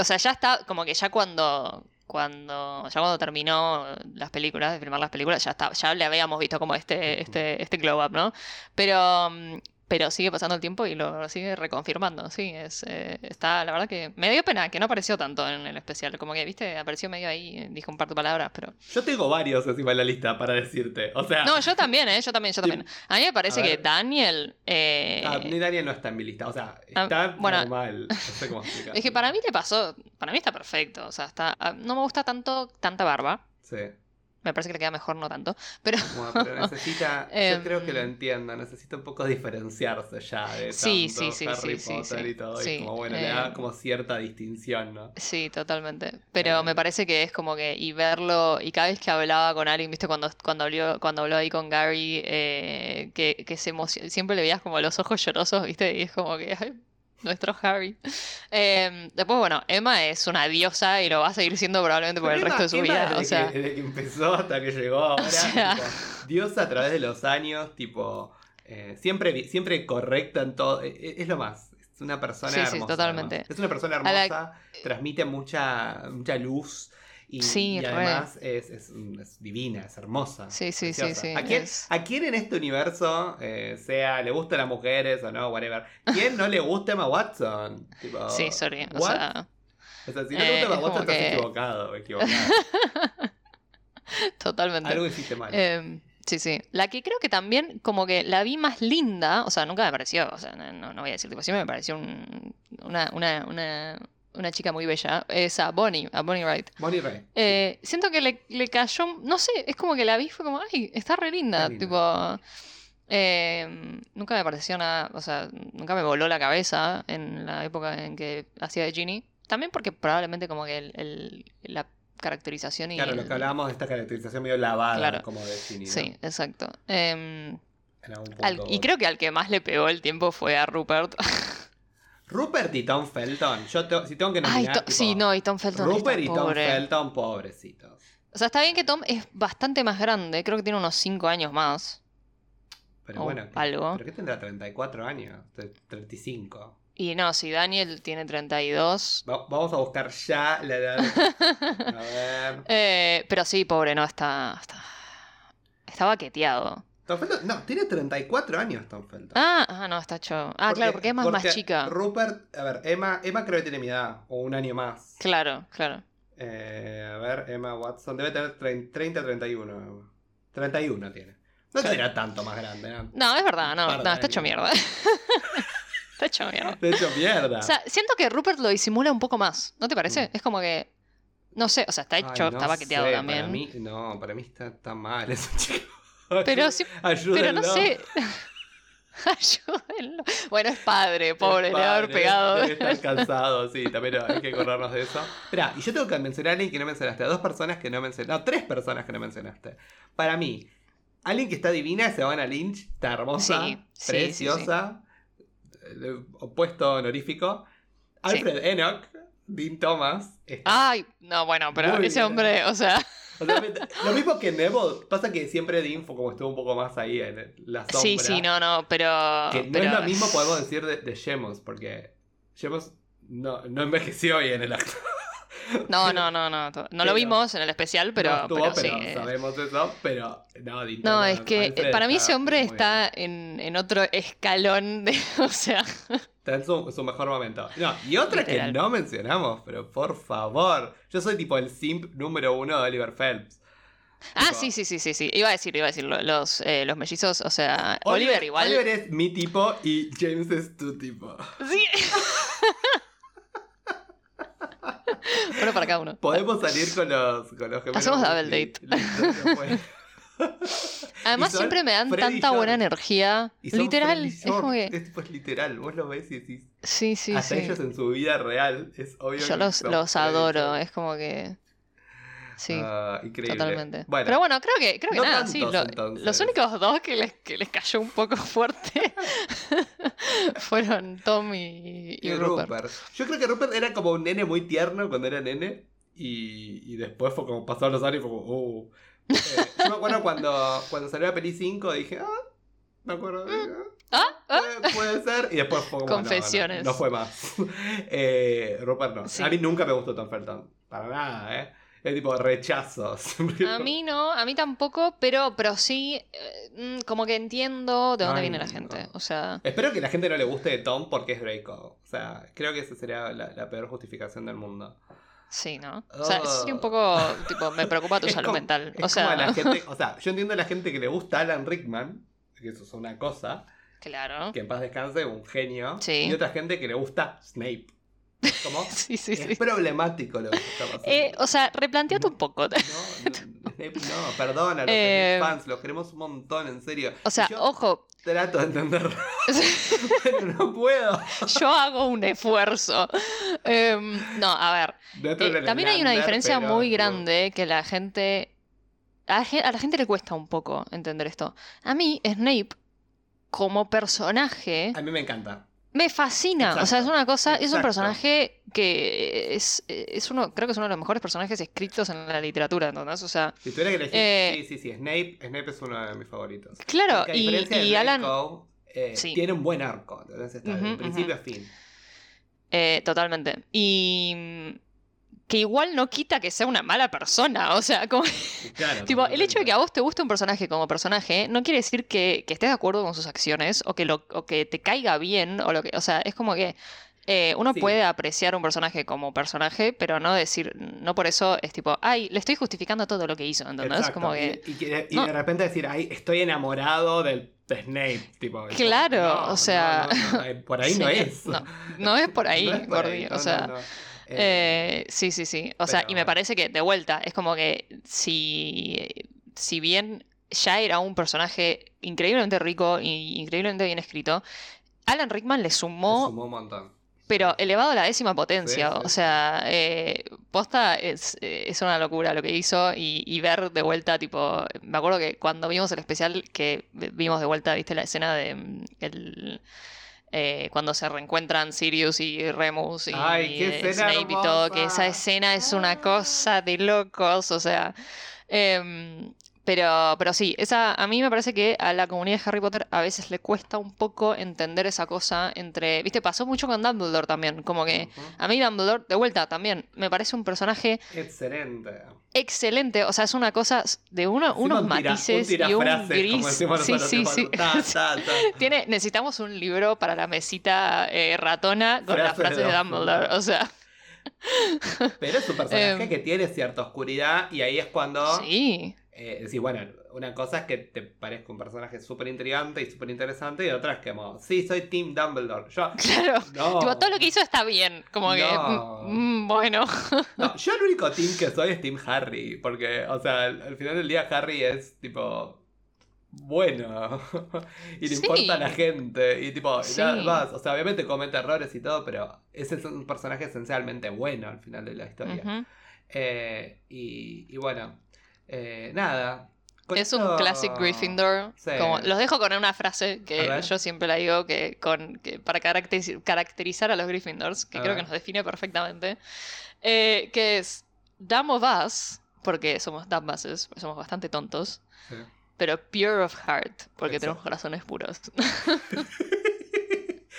o sea, ya está, como que ya cuando. Cuando, ya cuando terminó las películas, de filmar las películas, ya está, ya le habíamos visto como este, este, este glow up, ¿no? Pero mm, pero sigue pasando el tiempo y lo sigue reconfirmando, sí, es, eh, está, la verdad que me dio pena que no apareció tanto en el especial, como que, viste, apareció medio ahí, dijo un par de palabras, pero... Yo tengo varios encima en la lista para decirte, o sea... No, yo también, ¿eh? Yo también, yo también. A mí me parece que. Daniel... eh, Ah, ni Daniel no está en mi lista, o sea, Ah, está bueno. normal, no sé cómo explicar. Es que para mí te pasó, para mí está perfecto, o sea, está, ah, no me gusta tanto tanta barba, Sí, me parece que le queda mejor no tanto, pero bueno, pero necesita, yo Em, creo que lo entiendo, necesita un poco diferenciarse ya de tanto sí, sí, Harry sí, sí, Potter sí. y todo, Sí, y como bueno, le da como cierta distinción, ¿no? sí, totalmente. Pero Eh. me parece que es como que, y verlo, y cada vez que hablaba con alguien, viste, cuando, cuando habló, cuando habló ahí con Gary, eh, que, que se emocionó, siempre le veías como los ojos llorosos, viste, y es como que, ay, nuestro Harry. Em, después, bueno, Emma es una diosa y lo va a seguir siendo probablemente por el Emma- resto de su Emma vida, desde o sea... que, desde que empezó hasta que llegó ahora, sea. tipo, Dios a través de los años, tipo, eh, siempre, siempre correcta en todo, e- e- es lo más. Es una persona Sí, sí, hermosa. totalmente. Es una persona la- hermosa, transmite mucha, mucha luz y, Sí, y re. además es, es- es divina, es hermosa. Sí, sí, sí, sí, ¿A quién, es- a quién en este universo, eh, sea le gustan las mujeres o no, whatever, quién no le gusta Emma Watson? Tipo, Sí, sorry, o sea, O sea, si no eh, te gusta Emma es Watson, estás que- equivocado, o equivocada. totalmente. Algo hiciste mal. Em, sí, sí. La que creo que también como que la vi más linda, o sea, nunca me pareció, o sea, no, no- no voy a decir tipo, siempre me pareció un- una, una, una, una chica muy bella, es a Bonnie, a Bonnie Wright. Bonnie Ray. Eh, siento que le, le cayó, no sé, es como que la vi, fue como, ay, está re linda, tipo... em, nunca me pareció nada, o sea, nunca me voló la cabeza en la época en que hacía de Ginny. También porque probablemente como que el, el- la caracterización y Claro, lo el- que hablábamos de esta caracterización medio lavada, Claro. como de Ginny, ¿no? Sí, exacto. Em, al- y creo que al que más le pegó el tiempo fue a Rupert. Rupert y Tom Felton. Yo te- si tengo que Ay, nominar. To- tipo, sí, no, y Tom Felton Rupert y Tom pobre. Felton, pobrecitos. O sea, está bien que Tom es bastante más grande, creo que tiene unos 5 años más. Pero bueno, ¿qué- algo. ¿pero qué tendrá? ¿34 años? Tre- 35. Y no, si Daniel tiene 32. Va- vamos a buscar ya la edad. A ver. Eh, pero sí, pobre, no, está. Está, está baqueteado. Tom Felton, no, tiene 34 años Tom Felton. Ah, ah, no, está hecho. Ah, claro, porque es más, chica. Rupert, a ver, Emma, Emma creo que tiene mi edad, o un año más. Claro, claro. Eh, a ver, Emma Watson debe tener 30, 31. 31 tiene. No Claro. será tanto más grande, ¿no? No, es verdad, no, no, está hecho mierda. está hecho mierda. De hecho, mierda. O sea, siento que Rupert lo disimula un poco más, ¿no te parece? Mm. Es como que. No sé, o sea, está Ay, hecho, no está baqueteado sé, también. Para mí, no, para mí está, está mal ese chico. Pero sí, pero no sé. Ayúdenlo. Bueno, es padre, Es pobre, le va a haber pegado. Estar cansado, sí, también hay que acordarnos de eso. Espera, y yo tengo que mencionar a alguien que no mencionaste, a dos personas que no mencionaste, no, tres personas que no mencionaste. Para mí, alguien que está divina es Savannah Lynch, está hermosa, Sí, sí, preciosa, opuesto honorífico. Alfred Enoch, Dean Thomas, está Ay, no, bueno, pero ese bien. hombre, o sea, O sea, me- lo mismo que Neville, pasa que siempre Dean fue como estuvo un poco más ahí en la sombra. sí, sí, no, no, pero. Que no pero- es lo mismo podemos decir de, de Shemos, porque Shemos no, no envejeció bien el actor. No, no, no, no. No Pero- lo vimos en el especial, pero, no estuvo, pero pero, sí. sabemos eso, pero no, No, Thomas, es que para mí ese hombre está en, en otro escalón de. O sea. Está en su, su mejor momento. No, y otra Literal. que no mencionamos, pero por favor. Yo soy tipo el simp número uno de Oliver Phelps. Ah, Tipo- sí, sí, sí, sí, sí. Iba a decir, iba a decir, lo- los, eh, los mellizos, o sea, Oliver, igual. Oliver es mi tipo y James es tu tipo. Sí. Uno para cada uno. Podemos salir con los, con los gemelos. Hacemos double date. Además, son siempre me dan Freddy tanta buena energía. Y son Literal, Freddy es como que. es, pues, literal, vos lo ves y decís. Sí, sí, hasta sí. ellos en su vida real es obvio Yo que los, los adoro, es como que. Sí. Ah, increíble. Totalmente. Bueno, Pero bueno, creo que, creo que no nada, sí. lo- los únicos dos que les, que les cayó un poco fuerte fueron Tom y, y y Rupert. Rupert. Yo creo que Rupert era como un nene muy tierno cuando era nene. Y, y después fue como pasaron los años y fue como, uh. Eh, yo me acuerdo cuando, cuando salió la peli 5 dije, ah, me acuerdo. dije, Ah, ah, eh, puede ser. Y después fue como, no, no, Confesiones. No, fue más. Eh, Rupert no. Sí. A mí nunca me gustó Tom Felton. Para nada, ¿eh? Es tipo rechazos. A mí no, a mí tampoco, pero, pero sí, eh, mm, como que entiendo de dónde Ay, viene la no. gente. O sea, Espero que la gente no le guste de Tom porque es Draco. O sea, creo que esa sería la, la peor justificación del mundo. Sí, ¿no? O sea, eso sería un Oh. poco, tipo, me preocupa tu Es salud como- mental. es O sea, la gente, o sea, yo entiendo a la gente que le gusta Alan Rickman, que eso es una cosa, claro. que en paz descanse, un genio, Sí. y otra gente que le gusta Snape. ¿Cómo? Sí, sí, es sí. problemático lo que está pasando. Eh, o sea, replanteate un poco. No, no, no, perdona, los Eh, fans, los queremos un montón, en serio. O sea, yo ojo, trato de entenderlo, pero no puedo. yo hago un esfuerzo. Em, no, a ver. Eh, también hay una diferencia pero, muy grande que la gente. A la gente le cuesta un poco entender esto. A mí, Snape, como personaje, A mí me encanta. Me fascina. O sea, es una cosa. Es un personaje que es, es uno. Creo que es uno de los mejores personajes escritos en la literatura, ¿entendés? O sea, Si tuviera que elegir, Eh, sí, sí, sí, Snape, Snape es uno de mis favoritos. claro, Porque a y, diferencia de y Alan. Draco, eh, Sí. tiene un buen arco. Entonces está Ujú, de principio a fin. Eh, totalmente. Y. Que igual no quita que sea una mala persona. O sea, como. Claro, Tipo, el hecho de que a vos te guste un personaje como personaje no quiere decir que, que estés de acuerdo con sus acciones o que, lo, o que te caiga bien o lo que... O sea, es como que eh, uno Sí. puede apreciar un personaje como personaje, pero no decir... No por eso es tipo, ay, le estoy justificando todo lo que hizo, ¿entendés? Exacto, Como que... Y, y que- y No. de repente decir, ay, estoy enamorado del de Snape. Tipo, Claro, no, o sea, no, no, no, eh, por ahí no es. No, es por ahí, por ahí, o sea... Eh, sí, sí, sí. O sea, y me parece que de vuelta, es como que si, si bien ya era un personaje increíblemente rico y increíblemente bien escrito, Alan Rickman le sumó, sumó un montón. pero elevado a la décima potencia. Sí, sí, o sea, eh, posta es, eh, es una locura lo que hizo y, y ver de vuelta, tipo, me acuerdo que cuando vimos el especial que vimos de vuelta, viste la escena de mm, el... eh, cuando se reencuentran Sirius y Remus y Ay, qué eh, Snape y todo, que esa escena es una cosa de locos, o sea, em, pero, pero sí, esa, a mí me parece que a la comunidad de Harry Potter a veces le cuesta un poco entender esa cosa entre, viste, pasó mucho con Dumbledore también, como que a mí Dumbledore, de vuelta también, me parece un personaje Excelente. excelente, o sea, es una cosa de uno- Encima unos un tira- matices un y un gris. Sí, sí, sí. ta, ta, ta. Tiene, necesitamos un libro para la mesita eh, ratona con las Frases de. Dumbledore. O sea, Pero es un personaje Em, que tiene cierta oscuridad y ahí es cuando... sí. Eh, decís, bueno, una cosa es que te parezca un personaje súper intrigante y súper interesante y otra es que como, sí, soy Team Dumbledore. Yo, Claro. no. Tipo, todo lo que hizo está bien. Como que, No. mm, mm, bueno. No, yo el único team que soy es Team Harry, porque, o sea, al, al final del día Harry es tipo bueno y le Sí. importa a la gente y tipo Sí. nada más, o sea, obviamente comete errores y todo, pero ese es un personaje esencialmente bueno al final de la historia. Eh, y, y bueno, eh, nada. Con Es un classic Gryffindor. Sí. Como, los dejo con una frase que yo siempre la digo que, con, que para caracteriz- caracterizar a los Gryffindors, que A creo ver. que nos define perfectamente, eh, que es Dumb of us, porque somos dumbasses, somos bastante tontos, Sí. pero pure of heart, porque Exacto. tenemos corazones puros.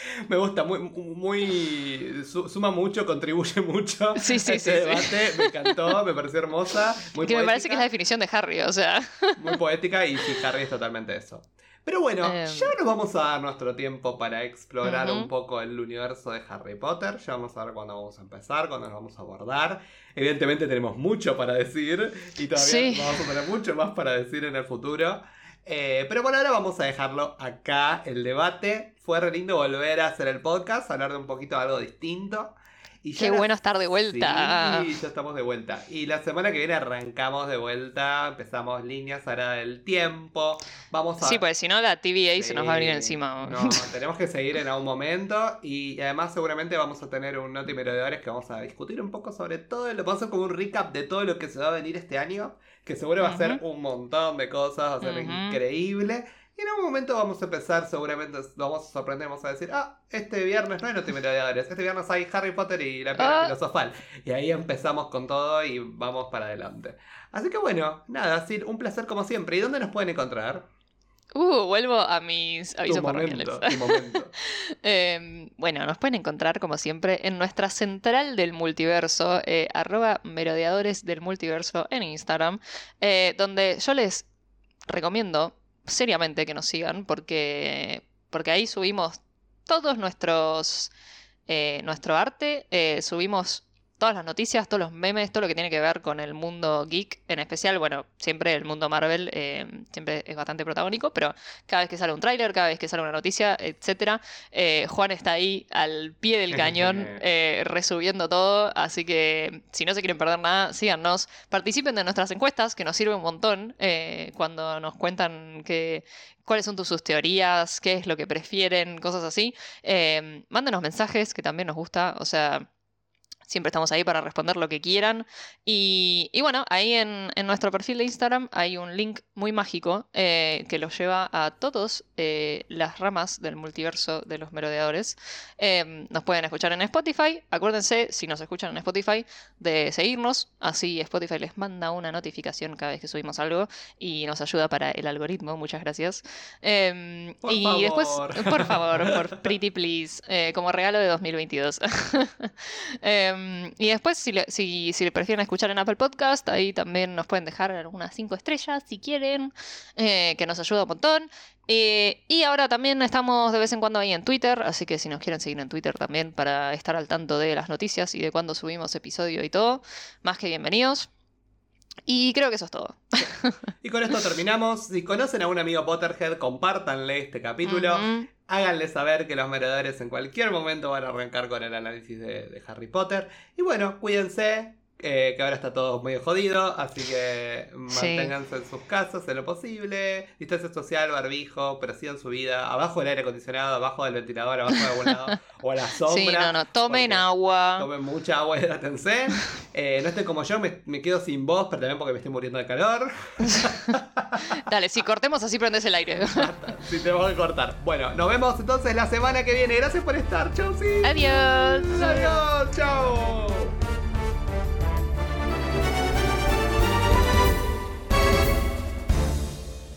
Me gusta, muy, muy su- suma mucho, contribuye mucho Sí, sí, a este sí, sí. debate. Me encantó, me pareció hermosa, muy que me parece que es la poética, definición de Harry, o sea. muy poética y sí, Harry es totalmente eso. Pero bueno, Em. ya nos vamos a dar nuestro tiempo para explorar Ujú. un poco el universo de Harry Potter. Ya vamos a ver cuándo vamos a empezar, cuándo nos vamos a abordar. Evidentemente tenemos mucho para decir y todavía Sí. vamos a tener mucho más para decir en el futuro. Eh, pero por ahora vamos a dejarlo acá, el debate. Fue re lindo volver a hacer el podcast, hablar de un poquito de algo distinto. Y ya Qué la- bueno estar de vuelta. Sí, ya estamos de vuelta. Y la semana que viene arrancamos de vuelta, empezamos líneas ahora del tiempo. Vamos a Sí, porque si no la TVA se nos va a Sí, encima. No, tenemos que seguir en algún momento y además seguramente vamos a tener un Noti Merodeadores que vamos a discutir un poco sobre todo, lo vamos a hacer como un recap de todo lo que se va a venir este año, que seguro va a ser un montón de cosas, va a ser increíble. Y en algún momento vamos a empezar, seguramente nos vamos a sorprender, vamos a decir, ah, este viernes no hay Noti Merodeadores, este viernes hay Harry Potter y la piedra Ah. filosofal. Y ahí empezamos con todo y vamos para adelante. Así que bueno, nada, Sir, un placer como siempre. ¿Y dónde nos pueden encontrar? Uh, vuelvo a mis avisos parroquiales. Eh, bueno, nos pueden encontrar como siempre en nuestra central del multiverso, eh, arroba merodeadores del multiverso en Instagram, eh, donde yo les recomiendo seriamente que nos sigan porque, porque ahí subimos todos nuestros eh, nuestro arte, subimos todas las noticias, todos los memes, todo lo que tiene que ver con el mundo geek, en especial, bueno, siempre el mundo Marvel eh, siempre es bastante protagónico, pero cada vez que sale un tráiler, cada vez que sale una noticia, etcétera, eh, Juan está ahí al pie del cañón eh, resubiendo todo, así que si no se quieren perder nada, síganos, participen de nuestras encuestas, que nos sirve un montón eh, cuando nos cuentan que, cuáles son tus, sus teorías, qué es lo que prefieren, cosas así. Mándenos mensajes, que también nos gusta, o sea... Siempre estamos ahí para responder lo que quieran. Y, y bueno, ahí en, en nuestro perfil de Instagram hay un link muy mágico eh, que los lleva a todas eh, las ramas del multiverso de los merodeadores. Eh, nos pueden escuchar en Spotify. Acuérdense, si nos escuchan en Spotify, de seguirnos. Así Spotify les manda una notificación cada vez que subimos algo y nos ayuda para el algoritmo. Muchas gracias. Por y favor. después, por favor, por Pretty Please, eh, como regalo de 2022. Em, y después, si, le- si, si le prefieren escuchar en Apple Podcast, ahí también nos pueden dejar algunas 5 estrellas si quieren, eh, que nos ayuda un montón. Eh, y ahora también estamos de vez en cuando ahí en Twitter, así que si nos quieren seguir en Twitter también para estar al tanto de las noticias y de cuándo subimos episodio y todo, más que bienvenidos. Y creo que eso es todo. Y con esto terminamos. Si conocen a un amigo Potterhead, compártanle este capítulo. Háganle saber que los merodeadores en cualquier momento van a arrancar con el análisis de, de Harry Potter. Y bueno, cuídense, eh, que ahora está todo medio jodido, así que manténganse en sus casas en lo posible. Distancia social, barbijo, pero sigan su vida abajo del aire acondicionado, abajo del ventilador, abajo de algún lado, o a la sombra. Sí, no, no, tomen agua. Tomen mucha agua, hidrátense. Eh, no estén como yo, me, me quedo sin voz, pero también porque me estoy muriendo de calor. Dale, si cortemos así prendes el aire. si tenemos que cortar. Bueno, nos vemos entonces la semana que viene. Gracias por estar. Chau, sí. Adiós. Adiós.